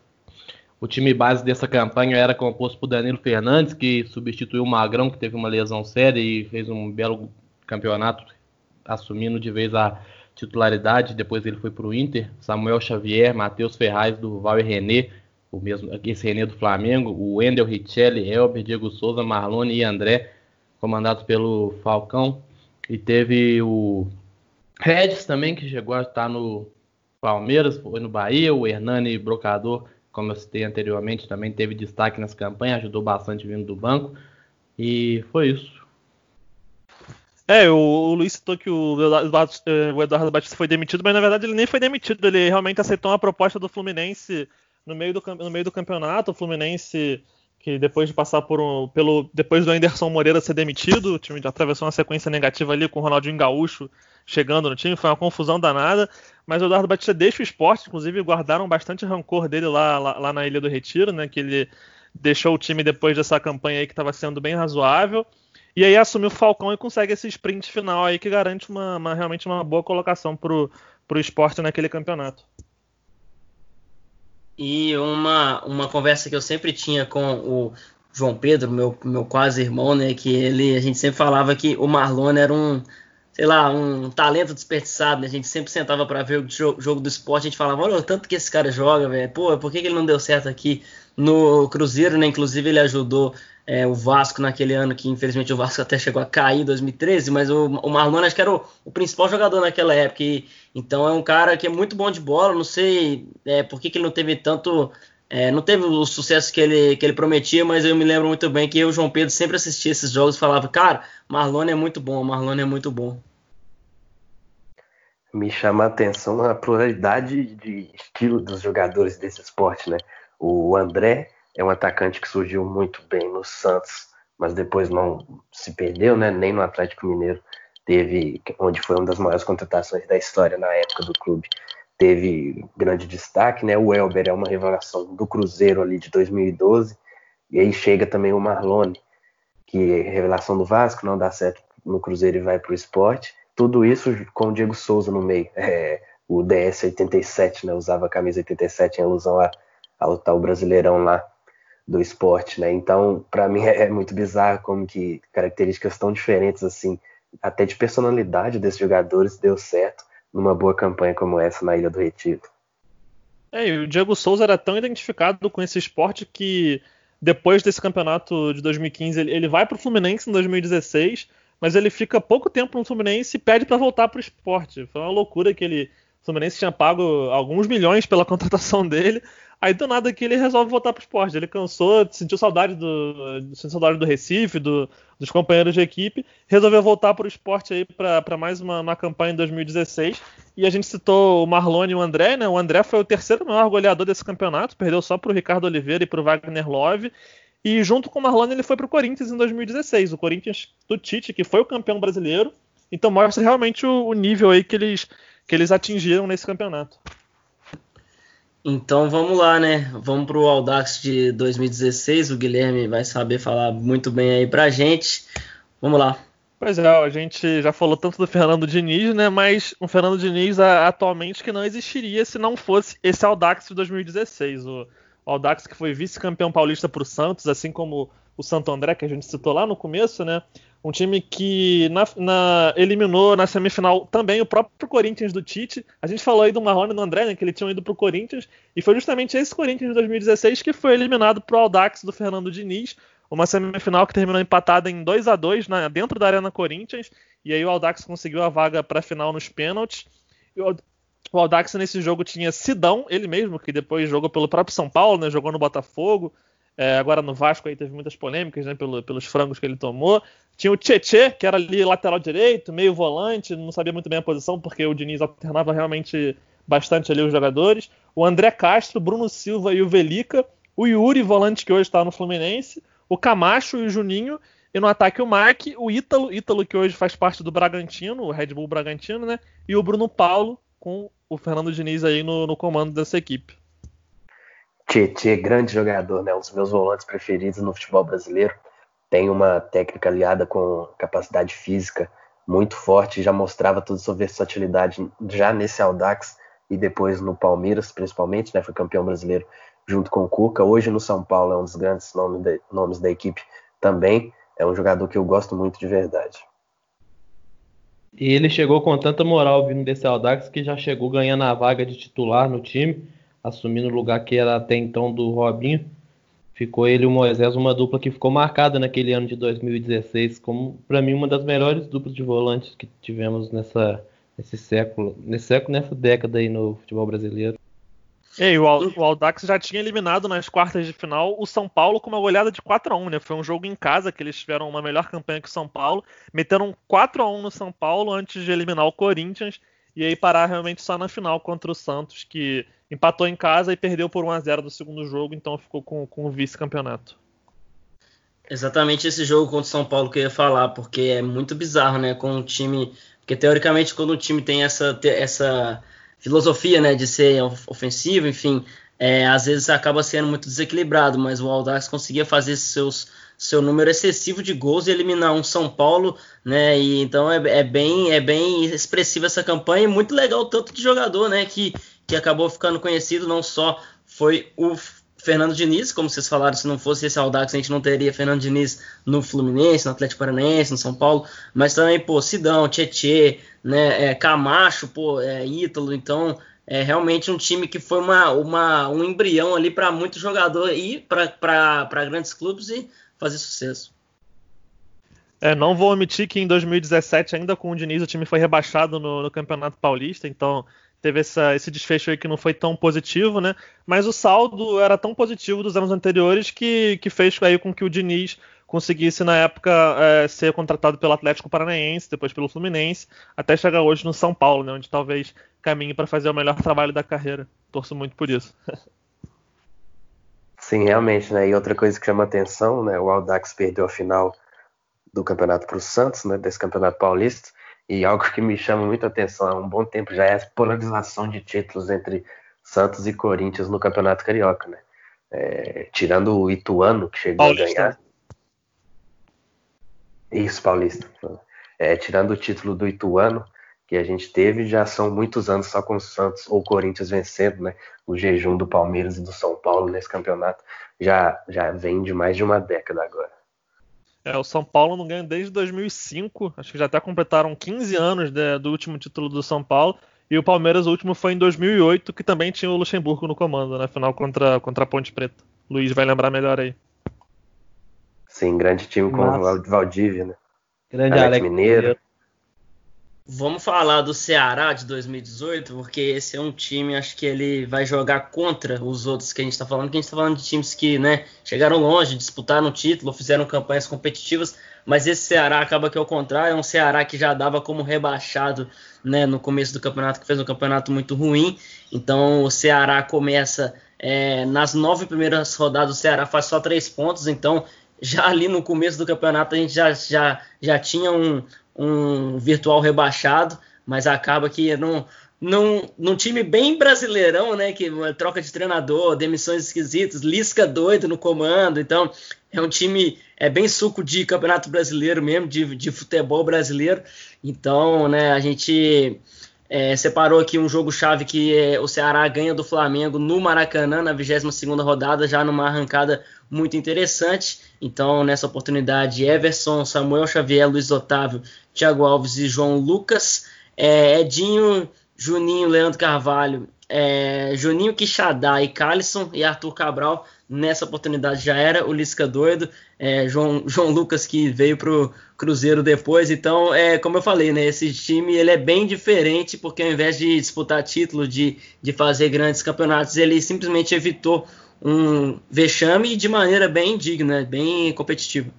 O time base dessa campanha era composto por Danilo Fernandes, que substituiu o Magrão, que teve uma lesão séria e fez um belo campeonato, assumindo de vez a titularidade. Depois ele foi para o Inter. Samuel Xavier, Matheus Ferraz, do Val e René, o mesmo, esse René do Flamengo, o Wendel Richelli, Elber, Diego Souza, Marlone e André, comandados pelo Falcão. E teve o Regis também, que chegou a estar no Palmeiras, foi no Bahia, o Hernani Brocador, como eu citei anteriormente, também teve destaque nas campanhas, ajudou bastante vindo do banco. E foi isso. É, o, o Luiz citou que o Eduardo, o Eduardo Batista foi demitido, mas na verdade ele nem foi demitido, ele realmente aceitou uma proposta do Fluminense no meio do, no meio do campeonato. O Fluminense, que depois de passar por um. Pelo, depois do Anderson Moreira ser demitido, o time atravessou uma sequência negativa ali com o Ronaldinho Gaúcho chegando no time, foi uma confusão danada. Mas o Eduardo Batista deixa o esporte, inclusive guardaram bastante rancor dele lá, lá, lá na Ilha do Retiro, né? Que ele deixou o time depois dessa campanha aí que estava sendo bem razoável. E aí assume o Falcão e consegue esse sprint final aí que garante uma, uma realmente uma boa colocação pro, pro esporte naquele campeonato. E uma, uma conversa que eu sempre tinha com o João Pedro, meu, meu quase irmão, né? Que ele, a gente sempre falava que o Marlon era um, sei lá, um talento desperdiçado, né? A gente sempre sentava para ver o jogo, jogo, do esporte, a gente falava, olha o tanto que esse cara joga, velho. Pô, por que, que ele não deu certo aqui no Cruzeiro, né? Inclusive ele ajudou é, o Vasco naquele ano, que infelizmente o Vasco até chegou a cair em 2013, mas o, o Marlon acho que era o, o, principal jogador naquela época. E, então é um cara que é muito bom de bola, não sei é, por que, que ele não teve tanto. É, não teve o sucesso que ele, que ele prometia, mas eu me lembro muito bem que eu e o João Pedro sempre assistia esses jogos e falava, cara, Marlon é muito bom, Marlon é muito bom. Me chama a atenção a pluralidade de estilo dos jogadores desse esporte, né? O André é um atacante que surgiu muito bem no Santos, mas depois não se perdeu, né? Nem no Atlético Mineiro teve, onde foi uma das maiores contratações da história na época do clube, teve grande destaque, né? O Elber é uma revelação do Cruzeiro ali de 2012, e aí chega também o Marlone, que é revelação do Vasco, não dá certo no Cruzeiro e vai para o esporte. Tudo isso com o Diego Souza no meio. É, o DS 87, né? Usava a camisa 87 em alusão a, ao tal brasileirão lá do esporte, né? Então, para mim é, muito bizarro como que características tão diferentes assim, até de personalidade desses jogadores deu certo numa boa campanha como essa na Ilha do Retiro. É, e o Diego Souza era tão identificado com esse esporte que depois desse campeonato de 2015 ele, ele vai para o Fluminense em 2016, mas ele fica pouco tempo no Fluminense e pede para voltar para o esporte. Foi uma loucura que ele o Fluminense tinha pago alguns milhões pela contratação dele, Aí do nada que ele resolve voltar pro esporte. Ele cansou, sentiu saudade do, sentiu saudade do Recife, do, dos companheiros de equipe, resolveu voltar pro esporte aí para mais uma, uma, campanha em 2016. E a gente citou o Marlone e o André, né? O André foi o terceiro maior goleador desse campeonato, perdeu só pro Ricardo Oliveira e pro Wagner Love. E junto com o Marlone ele foi pro Corinthians em 2016. O Corinthians do Tite, que foi o campeão brasileiro. Então mostra realmente o, o nível aí que eles, que eles atingiram nesse campeonato. Então vamos lá, né? Vamos para o Audax de 2016. O Guilherme vai saber falar muito bem aí para a gente. Vamos lá. Pois é, a gente já falou tanto do Fernando Diniz, né? Mas um Fernando Diniz atualmente que não existiria se não fosse esse Audax de 2016. O Audax que foi vice-campeão paulista para o Santos, assim como o Santo André, que a gente citou lá no começo, né? Um time que na, na, eliminou na semifinal também o próprio Corinthians do Tite. A gente falou aí do Marrone e do André, né, que eles tinham ido pro Corinthians. E foi justamente esse Corinthians de 2016 que foi eliminado pro Audax do Fernando Diniz. Uma semifinal que terminou empatada em 2 a 2 né, dentro da Arena Corinthians. E aí o Audax conseguiu a vaga para a final nos pênaltis. O, o Audax nesse jogo tinha Sidão, ele mesmo, que depois jogou pelo próprio São Paulo, né, jogou no Botafogo. É, agora no Vasco aí teve muitas polêmicas né, pelo, pelos frangos que ele tomou. Tinha o Tietê, que era ali lateral direito, meio volante, não sabia muito bem a posição, porque o Diniz alternava realmente bastante ali os jogadores. O André Castro, Bruno Silva e o Velica. O Yuri, volante que hoje está no Fluminense. O Camacho e o Juninho. E no ataque o Mark, o Ítalo, Ítalo que hoje faz parte do Bragantino, o Red Bull Bragantino, né? E o Bruno Paulo, com o Fernando Diniz aí no, no comando dessa equipe. Tietê, grande jogador, né? Um dos meus volantes preferidos no futebol brasileiro. tem uma técnica aliada com capacidade física muito forte, já mostrava toda sua versatilidade já nesse Audax e depois no Palmeiras, principalmente, né? Foi campeão brasileiro junto com o Cuca. Hoje no São Paulo é um dos grandes nomes, de, nomes da equipe também. É um jogador que eu gosto muito de verdade. E ele chegou com tanta moral vindo desse Audax que já chegou ganhando a vaga de titular no time, assumindo o lugar que era até então do Robinho. Ficou ele e o Moisés uma dupla que ficou marcada naquele ano de 2016 como, para mim, uma das melhores duplas de volantes que tivemos nessa, nesse século, nesse século, nessa década aí no futebol brasileiro. E o, o Aldax já tinha eliminado nas quartas de final o São Paulo com uma goleada de 4 a 1 né? Foi um jogo em casa que eles tiveram uma melhor campanha que o São Paulo, meteram 4 a 1 no São Paulo antes de eliminar o Corinthians e aí parar realmente só na final contra o Santos, que empatou em casa e perdeu por 1 a 0 no segundo jogo, então ficou com, com o vice-campeonato. Exatamente esse jogo contra o São Paulo que eu ia falar, porque é muito bizarro, né? Com o time. Porque teoricamente, quando o time tem essa, essa filosofia, né, de ser ofensivo, enfim, é, às vezes acaba sendo muito desequilibrado, mas o Aldax conseguia fazer seus, seu número excessivo de gols e eliminar um São Paulo, né, e então é, é bem é bem expressiva essa campanha. E muito legal o tanto de jogador, né, que, que acabou ficando conhecido, não só foi o Fernando Diniz, como vocês falaram, se não fosse esse Audax, a gente não teria Fernando Diniz no Fluminense, no Atlético Paranaense, no São Paulo, mas também, pô, Sidão, Tietê, né, é, Camacho, pô, é, Ítalo, então é realmente um time que foi uma, uma um embrião ali para muito jogador ir para grandes clubes e fazer sucesso. É, não vou omitir que em 2017, ainda com o Diniz, o time foi rebaixado no, no Campeonato Paulista, então teve essa, esse desfecho aí que não foi tão positivo, né? Mas o saldo era tão positivo dos anos anteriores que, que fez aí com que o Diniz conseguisse na época é, ser contratado pelo Atlético Paranaense, depois pelo Fluminense, até chegar hoje no São Paulo, né? Onde talvez caminhe para fazer o melhor trabalho da carreira. Torço muito por isso. Sim, realmente, né? E outra coisa que chama atenção, né? O Aldax perdeu a final do campeonato para o Santos, né? Desse campeonato paulista e algo que me chama muita atenção há um bom tempo já é a polarização de títulos entre Santos e Corinthians no Campeonato Carioca, né? É, tirando o Ituano, que chegou Paulista. a ganhar. Isso, Paulista. É, tirando o título do Ituano, que a gente teve, já são muitos anos só com o Santos ou Corinthians vencendo, né? O jejum do Palmeiras e do São Paulo nesse campeonato já, já vem de mais de uma década agora. É, o São Paulo não ganha desde 2005, acho que já até completaram 15 anos né, do último título do São Paulo. E o Palmeiras, o último foi em 2008, que também tinha o Luxemburgo no comando, na né, final contra, contra a Ponte Preta. Luiz vai lembrar melhor aí. Sim, grande time com o Valdívia, né? Grande Alex, Alex Mineiro. Mineiro. Vamos falar do Ceará de 2018, porque esse é um time, acho que ele vai jogar contra os outros que a gente está falando, que a gente está falando de times que né, chegaram longe, disputaram o título, fizeram campanhas competitivas, mas esse Ceará acaba que é o contrário, é um Ceará que já dava como rebaixado né, no começo do campeonato, que fez um campeonato muito ruim, então o Ceará começa é, nas nove primeiras rodadas, o Ceará faz só três pontos, então já ali no começo do campeonato a gente já, já, já tinha um, um virtual rebaixado, mas acaba que num, num, num time bem brasileirão, né? Que troca de treinador, demissões esquisitas, Lisca doido no comando, então é um time é bem suco de campeonato brasileiro mesmo, de, de futebol brasileiro. Então, né, a gente é, separou aqui um jogo-chave que é, o Ceará ganha do Flamengo no Maracanã, na 22 rodada, já numa arrancada muito interessante. Então, nessa oportunidade, Everson, Samuel Xavier, Luiz Otávio, Thiago Alves e João Lucas, é, Edinho, Juninho, Leandro Carvalho, é, Juninho Quixadá e Calisson e Arthur Cabral. Nessa oportunidade já era o Lisca doido, é, João, João Lucas que veio para o Cruzeiro depois. Então, é como eu falei, né, esse time ele é bem diferente porque ao invés de disputar título, de, de fazer grandes campeonatos, ele simplesmente evitou um vexame de maneira bem digna, bem competitiva.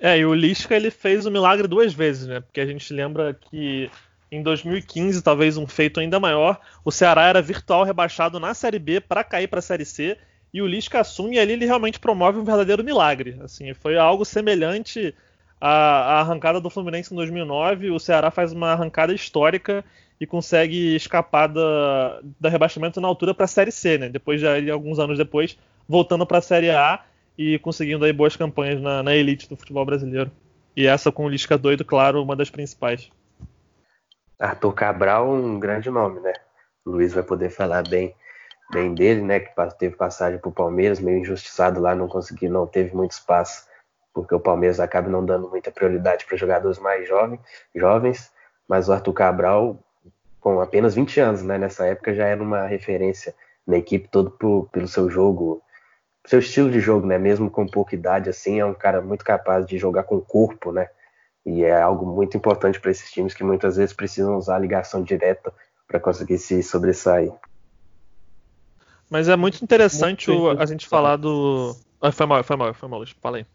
É, e o Lisca ele fez o milagre duas vezes, né? Porque a gente lembra que em 2015, talvez um feito ainda maior, o Ceará era virtual rebaixado na Série B para cair para a Série C e o Lisca assume e ali ele realmente promove um verdadeiro milagre. Assim, foi algo semelhante à, à arrancada do Fluminense em 2009. O Ceará faz uma arrancada histórica e consegue escapar da, da rebaixamento na altura para a Série C, né? Depois de alguns anos depois, voltando para a Série A. e conseguindo aí boas campanhas na, na elite do futebol brasileiro. E essa com o Lisca doido, claro, uma das principais. Arthur Cabral, um grande nome, né? O Luiz vai poder falar bem, bem dele, né? Que teve passagem para o Palmeiras, meio injustiçado lá, não conseguiu, não teve muito espaço, porque o Palmeiras acaba não dando muita prioridade para jogadores mais jovens, jovens. Mas o Arthur Cabral, com apenas 20 anos, né? Nessa época já era uma referência na equipe todo por, pelo seu jogo, seu estilo de jogo, né? Mesmo com pouca idade, assim, é um cara muito capaz de jogar com o corpo, né? E é algo muito importante para esses times que muitas vezes precisam usar a ligação direta para conseguir se sobressair. Mas é muito interessante muito o, a gente falar do. Ah, foi mal, foi mal, foi mal, Luiz. Fala aí.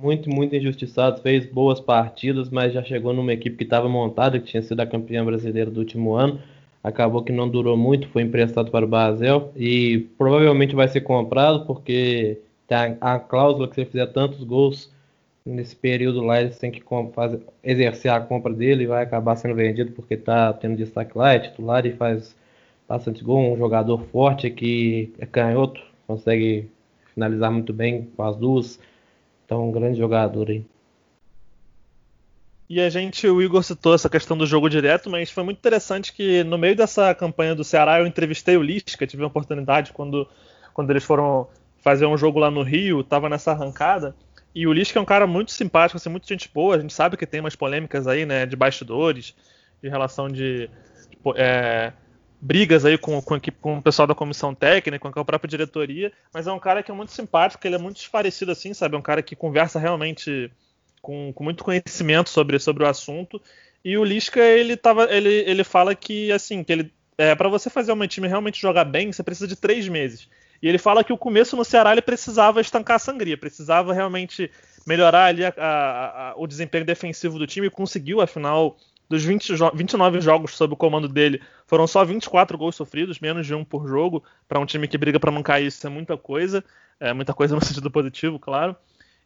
Muito, muito injustiçado. Fez boas partidas, mas já chegou numa equipe que estava montada, que tinha sido a campeã brasileira do último ano. Acabou que não durou muito, foi emprestado para o Basel e provavelmente vai ser comprado porque tem a, a cláusula que se ele fizer tantos gols nesse período lá eles têm que fazer, exercer a compra dele e vai acabar sendo vendido porque está tendo destaque lá, é titular e faz bastante gol, um jogador forte que é canhoto, consegue finalizar muito bem com as duas, então um grande jogador aí. E a gente, o Igor citou essa questão do jogo direto, mas foi muito interessante que no meio dessa campanha do Ceará eu entrevistei o Lisca, tive a oportunidade quando, quando eles foram fazer um jogo lá no Rio, estava nessa arrancada, e o Lisca é um cara muito simpático, assim, muito gente boa. A gente sabe que tem umas polêmicas aí, né, de bastidores, de relação de, é, brigas aí com, com, equipe, com o pessoal da comissão técnica, com a própria diretoria. Mas é um cara que é muito simpático, ele é muito esclarecido, assim, sabe? É um cara que conversa realmente com, com muito conhecimento sobre, sobre o assunto. E o Lisca, ele, tava, ele, ele fala que, assim, que ele, é, para você fazer uma time realmente jogar bem, você precisa de três meses. E ele fala que o começo no Ceará ele precisava estancar a sangria, precisava realmente melhorar ali a, a, a, o desempenho defensivo do time e conseguiu, afinal, dos 20 jo 29 jogos sob o comando dele, foram só 24 gols sofridos, menos de um por jogo, para um time que briga para não cair, isso é muita coisa, é muita coisa no sentido positivo, claro.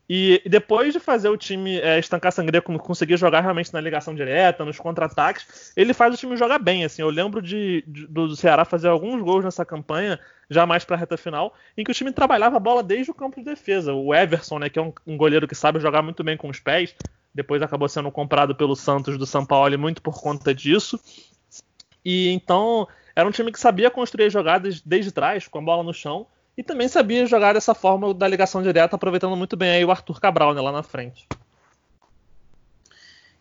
E, e, depois de fazer o time é, estancar sangria, conseguir jogar realmente na ligação direta, nos contra-ataques, ele faz o time jogar bem. Assim, eu lembro de, de, do Ceará fazer alguns gols nessa campanha, já mais para a reta final, em que o time trabalhava a bola desde o campo de defesa. O Everson, né, que é um, um goleiro que sabe jogar muito bem com os pés, depois acabou sendo comprado pelo Santos do São Paulo muito por conta disso. E então era um time que sabia construir jogadas desde trás, com a bola no chão e também sabia jogar dessa forma da ligação direta, aproveitando muito bem aí o Arthur Cabral né, lá na frente.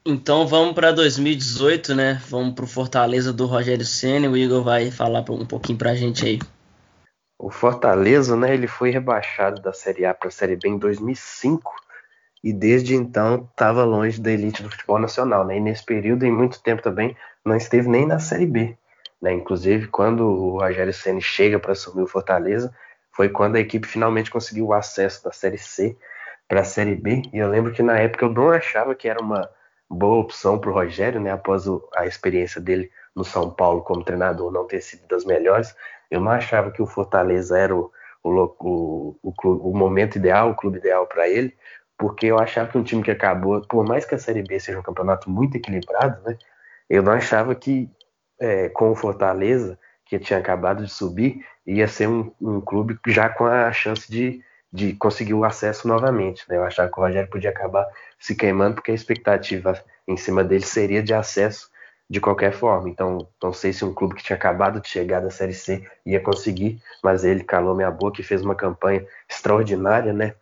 Então vamos para 2018, né? Vamos para o Fortaleza do Rogério Senna. O Igor vai falar um pouquinho para a gente aí. O Fortaleza, né? Ele foi rebaixado da Série A para a Série B em 2005 e desde então estava longe da elite do futebol nacional, né? E nesse período, em muito tempo também, não esteve nem na Série B. Né? Inclusive, quando o Rogério Senna chega para assumir o Fortaleza, foi quando a equipe finalmente conseguiu o acesso da Série C para a Série B. E eu lembro que na época eu não achava que era uma boa opção para o Rogério, né? Após a experiência dele no São Paulo como treinador não ter sido das melhores, eu não achava que o Fortaleza era o, o, o, o, o momento ideal, o clube ideal para ele, porque eu achava que um time que acabou, por mais que a Série B seja um campeonato muito equilibrado, né? Eu não achava que é, com o Fortaleza que tinha acabado de subir, ia ser um, um clube já com a chance de, de conseguir o acesso novamente. Né? Eu achava que o Rogério podia acabar se queimando, porque a expectativa em cima dele seria de acesso de qualquer forma. Então, não sei se um clube que tinha acabado de chegar da Série C ia conseguir, mas ele calou minha boca e fez uma campanha extraordinária, né?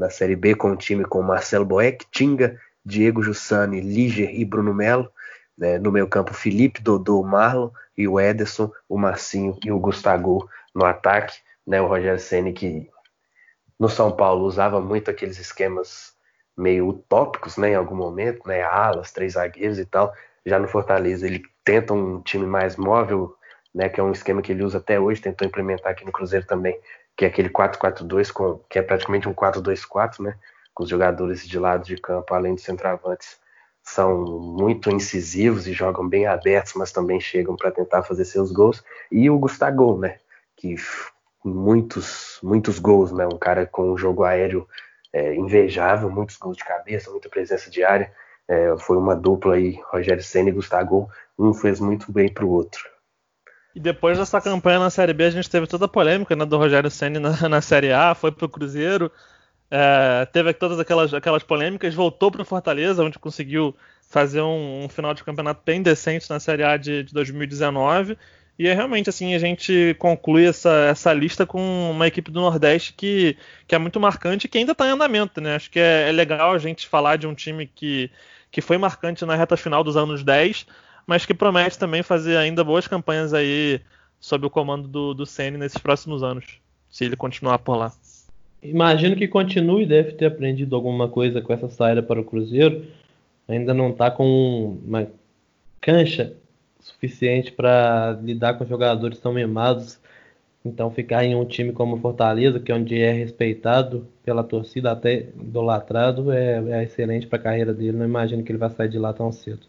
Na Série B com um time com Marcelo Boeck, Tinga, Diego Jussani, Liger e Bruno Melo. Né? No meio campo, Felipe, Dodô, Marlon, e o Ederson, o Marcinho e o Gustavo no ataque, né? O Rogério Ceni que no São Paulo usava muito aqueles esquemas meio utópicos, né, em algum momento, né, alas, três zagueiros e tal. Já no Fortaleza ele tenta um time mais móvel, né, que é um esquema que ele usa até hoje, tentou implementar aqui no Cruzeiro também, que é aquele 4-4-2 com que é praticamente um 4-2-4, né, com os jogadores de lado de campo além de centroavantes são muito incisivos e jogam bem abertos, mas também chegam para tentar fazer seus gols. E o Gustavo, né? Que muitos, muitos gols, né? Um cara com um jogo aéreo é, invejável, muitos gols de cabeça, muita presença de área. É, foi uma dupla aí, Rogério Senna e Gustavo. Um fez muito bem para o outro. E depois dessa campanha na Série B, a gente teve toda a polêmica né, do Rogério Senna na, na Série A, foi pro Cruzeiro, É, teve todas aquelas, aquelas polêmicas, voltou para o Fortaleza, onde conseguiu fazer um, um, final de campeonato bem decente na Série A de, de 2019. E é realmente assim, a gente conclui essa, essa lista com uma equipe do Nordeste que, que é muito marcante e que ainda está em andamento, né? Acho que é, é, legal a gente falar de um time que, que foi marcante na reta final dos anos 10, mas que promete também fazer ainda boas campanhas aí sob o comando do, do Ceni nesses próximos anos, se ele continuar por lá. Imagino que continue, deve ter aprendido alguma coisa com essa saída para o Cruzeiro. Ainda não está com uma cancha suficiente para lidar com jogadores tão mimados. Então, ficar em um time como Fortaleza, que é onde é respeitado pela torcida, até idolatrado, é, é excelente para a carreira dele. Não imagino que ele vai sair de lá tão cedo.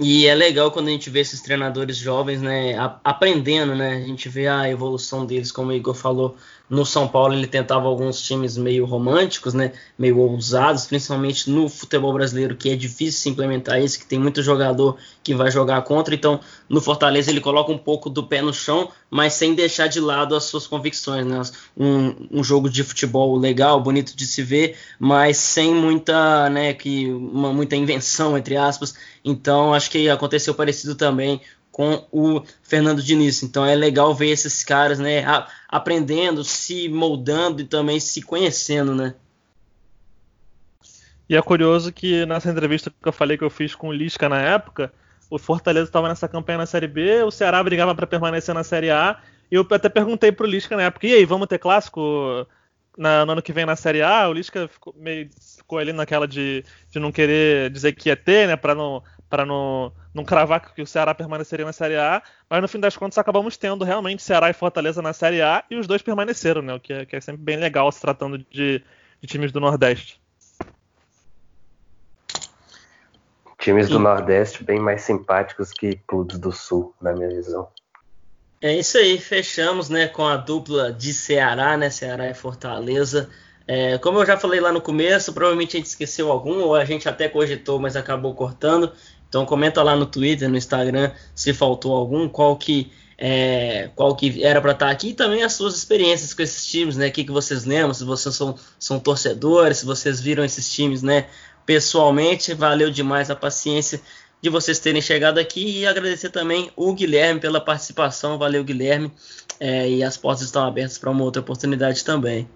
E é legal quando a gente vê esses treinadores jovens, né, aprendendo, né? A gente vê a evolução deles, como o Igor falou, no São Paulo ele tentava alguns times meio românticos, né, meio ousados, principalmente no futebol brasileiro, que é difícil se implementar isso, que tem muito jogador que vai jogar contra. Então, no Fortaleza ele coloca um pouco do pé no chão, mas sem deixar de lado as suas convicções, né? Um, um jogo de futebol legal, bonito de se ver, mas sem muita, né, que uma muita invenção entre aspas. Então, acho que aconteceu parecido também com o Fernando Diniz. Então é legal ver esses caras, né, aprendendo, se moldando e também se conhecendo, né? E é curioso que nessa entrevista que eu falei que eu fiz com o Lisca na época, o Fortaleza estava nessa campanha na Série B, o Ceará brigava para permanecer na Série A, e eu até perguntei pro Lisca na época, e aí, vamos ter clássico na, no ano que vem na Série A? O Lisca ficou, meio, ficou ali naquela de, de não querer dizer que ia ter, né, para não para não, não cravar que o Ceará permaneceria na Série A, mas no fim das contas acabamos tendo realmente Ceará e Fortaleza na Série A e os dois permaneceram, né? O que é, que é sempre bem legal se tratando de, de times do Nordeste. Times do Nordeste bem mais simpáticos que clubes do Sul, na minha visão. É isso aí, fechamos né, com a dupla de Ceará, né? Ceará e Fortaleza. É, como eu já falei lá no começo, provavelmente a gente esqueceu algum, ou a gente até cogitou, mas acabou cortando. Então comenta lá no Twitter, no Instagram, se faltou algum, qual que é, qual que era para estar tá aqui e também as suas experiências com esses times, né? O que, que vocês lembram, se vocês são, são torcedores, se vocês viram esses times, né? Pessoalmente, valeu demais a paciência de vocês terem chegado aqui e agradecer também o Guilherme pela participação. Valeu, Guilherme. É, e as portas estão abertas para uma outra oportunidade também.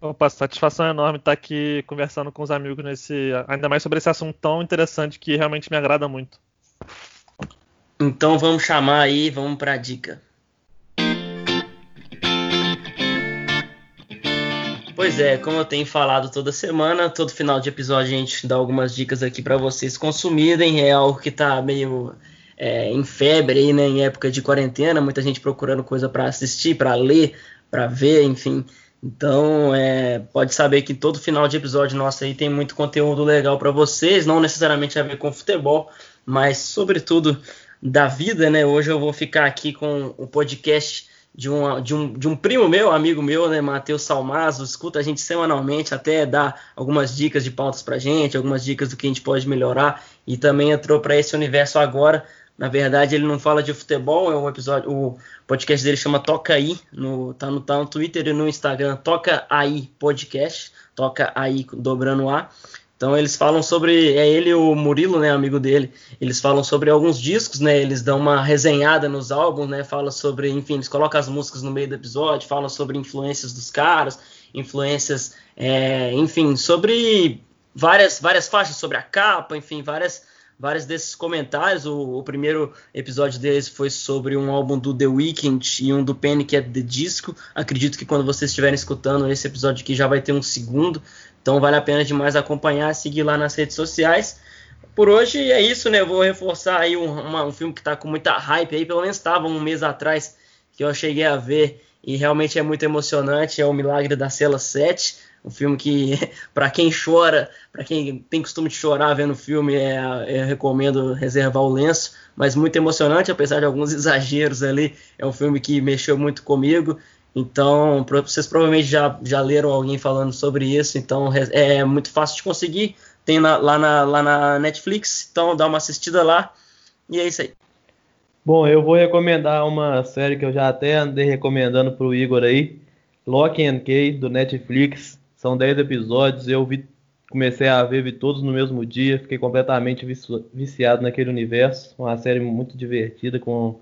Opa, satisfação enorme estar aqui conversando com os amigos nesse, ainda mais sobre esse assunto tão interessante que realmente me agrada muito. Então vamos chamar aí, vamos para a dica. Pois é, como eu tenho falado toda semana, todo final de episódio a gente dá algumas dicas aqui para vocês consumirem. É algo que está meio é, em febre aí, né, em época de quarentena, muita gente procurando coisa para assistir, para ler, para ver, enfim. Então, é, pode saber que todo final de episódio nosso aí tem muito conteúdo legal para vocês, não necessariamente a ver com futebol, mas sobretudo da vida, né? Hoje eu vou ficar aqui com o podcast de um, de um, de um primo meu, amigo meu, né, Matheus Salmazo, escuta a gente semanalmente, até dá algumas dicas de pautas pra gente, algumas dicas do que a gente pode melhorar, e também entrou para esse universo agora na verdade, ele não fala de futebol, é um episódio. O podcast dele chama Toca Aí, no, tá, no, tá no Twitter e no Instagram, Toca Aí Podcast, Toca Aí dobrando A. Então eles falam sobre. É ele o Murilo, né, amigo dele. Eles falam sobre alguns discos, né? Eles dão uma resenhada nos álbuns, né? Falam sobre, enfim, eles colocam as músicas no meio do episódio, falam sobre influências dos caras, influências, é, enfim, sobre várias, várias faixas, sobre a capa, enfim, várias vários desses comentários. O, o, primeiro episódio deles foi sobre um álbum do The Weeknd e um do que é The Disco. Acredito que quando vocês estiverem escutando esse episódio aqui já vai ter um segundo. Então vale a pena demais acompanhar, seguir lá nas redes sociais. Por hoje é isso, né? Eu vou reforçar aí um, uma, um filme que está com muita hype aí, pelo menos estava um mês atrás que eu cheguei a ver e realmente é muito emocionante. É o Milagre da Cela 7 um filme que, para quem chora, para quem tem costume de chorar vendo filme, é, eu recomendo reservar o lenço, mas muito emocionante, apesar de alguns exageros ali. É um filme que mexeu muito comigo. Então, vocês provavelmente já, já leram alguém falando sobre isso, então é muito fácil de conseguir. Tem na, lá, na, lá na Netflix, então dá uma assistida lá. E é isso aí. Bom, eu vou recomendar uma série que eu já até andei recomendando para o Igor aí, Lock and Key, do Netflix São 10 episódios, eu vi, comecei a ver, vi todos no mesmo dia, fiquei completamente viciado naquele universo. Uma série muito divertida, com,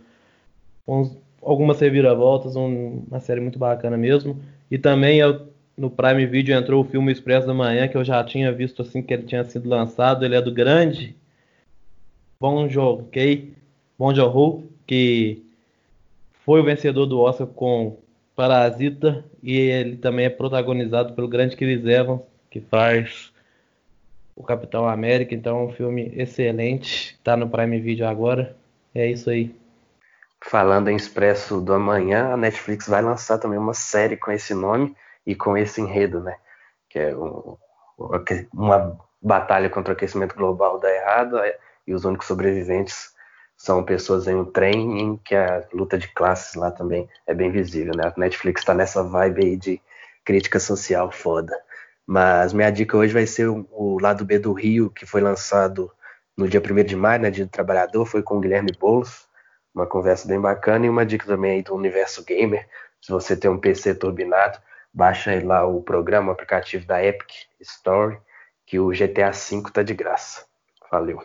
com algumas reviravoltas, um, uma série muito bacana mesmo. E também eu, no Prime Video entrou o filme Expresso da Manhã, que eu já tinha visto assim que ele tinha sido lançado. Ele é do grande Bong Joon-ho, Bong Joon-ho, que foi o vencedor do Oscar com Parasita e ele também é protagonizado pelo grande Chris Evans, que faz o Capitão América. Então é um filme excelente, está no Prime Video agora. É isso aí. Falando em Expresso do Amanhã, a Netflix vai lançar também uma série com esse nome e com esse enredo, né? Que é um, uma batalha contra o aquecimento global dá errado e os únicos sobreviventes são pessoas em um trem em que a luta de classes lá também é bem visível, né? A Netflix está nessa vibe aí de crítica social foda. Mas minha dica hoje vai ser o, o lado B do Rio, que foi lançado no dia 1 de maio, né, dia do trabalhador, foi com o Guilherme Boulos, uma conversa bem bacana e uma dica também aí do universo gamer. Se você tem um PC turbinado, baixa aí lá o programa, o aplicativo da Epic Store, que o GTA V tá de graça. Valeu.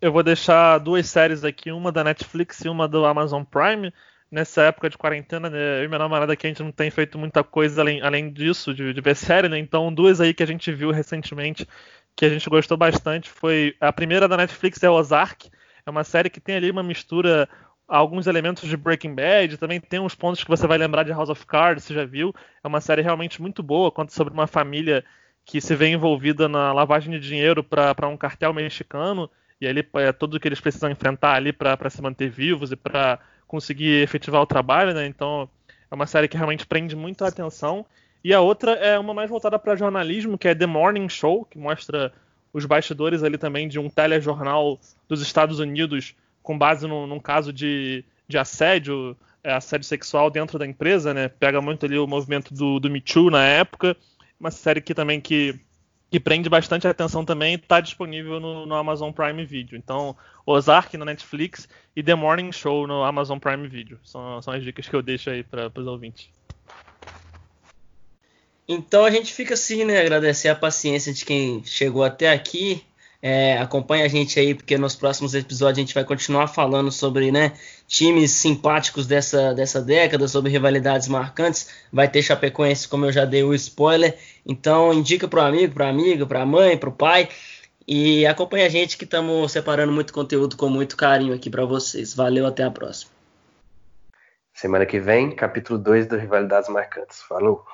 Eu vou deixar duas séries aqui, uma da Netflix e uma do Amazon Prime. Nessa época de quarentena, né, eu e minha namorada aqui, a gente não tem feito muita coisa além, além disso, de, de ver série, né? Então, duas aí que a gente viu recentemente, que a gente gostou bastante, foi... A primeira da Netflix é Ozark. É uma série que tem ali uma mistura alguns elementos de Breaking Bad, também tem uns pontos que você vai lembrar de House of Cards, você já viu. É uma série realmente muito boa, conta sobre uma família que se vê envolvida na lavagem de dinheiro para um cartel mexicano e ali é tudo que eles precisam enfrentar ali para se manter vivos e para conseguir efetivar o trabalho, né? Então é uma série que realmente prende muito a atenção. E a outra é uma mais voltada para jornalismo, que é The Morning Show, que mostra os bastidores ali também de um telejornal dos Estados Unidos com base no, num caso de, de assédio, é, assédio sexual dentro da empresa, né? Pega muito ali o movimento do, do Me Too na época. Uma série que também que que prende bastante atenção também, está disponível no, no, Amazon Prime Video. Então, Ozark na Netflix e The Morning Show no Amazon Prime Video. São, são as dicas que eu deixo aí para os ouvintes. Então a gente fica assim, né? Agradecer a paciência de quem chegou até aqui. É, acompanha a gente aí, porque nos próximos episódios a gente vai continuar falando sobre né, times simpáticos dessa, dessa década, sobre rivalidades marcantes. Vai ter Chapecoense, como eu já dei o spoiler. Então indica para o amigo, para amiga, para a mãe, para o pai. E acompanha a gente que estamos separando muito conteúdo com muito carinho aqui para vocês. Valeu, até a próxima. Semana que vem, capítulo 2 do Rivalidades Marcantes. Falou!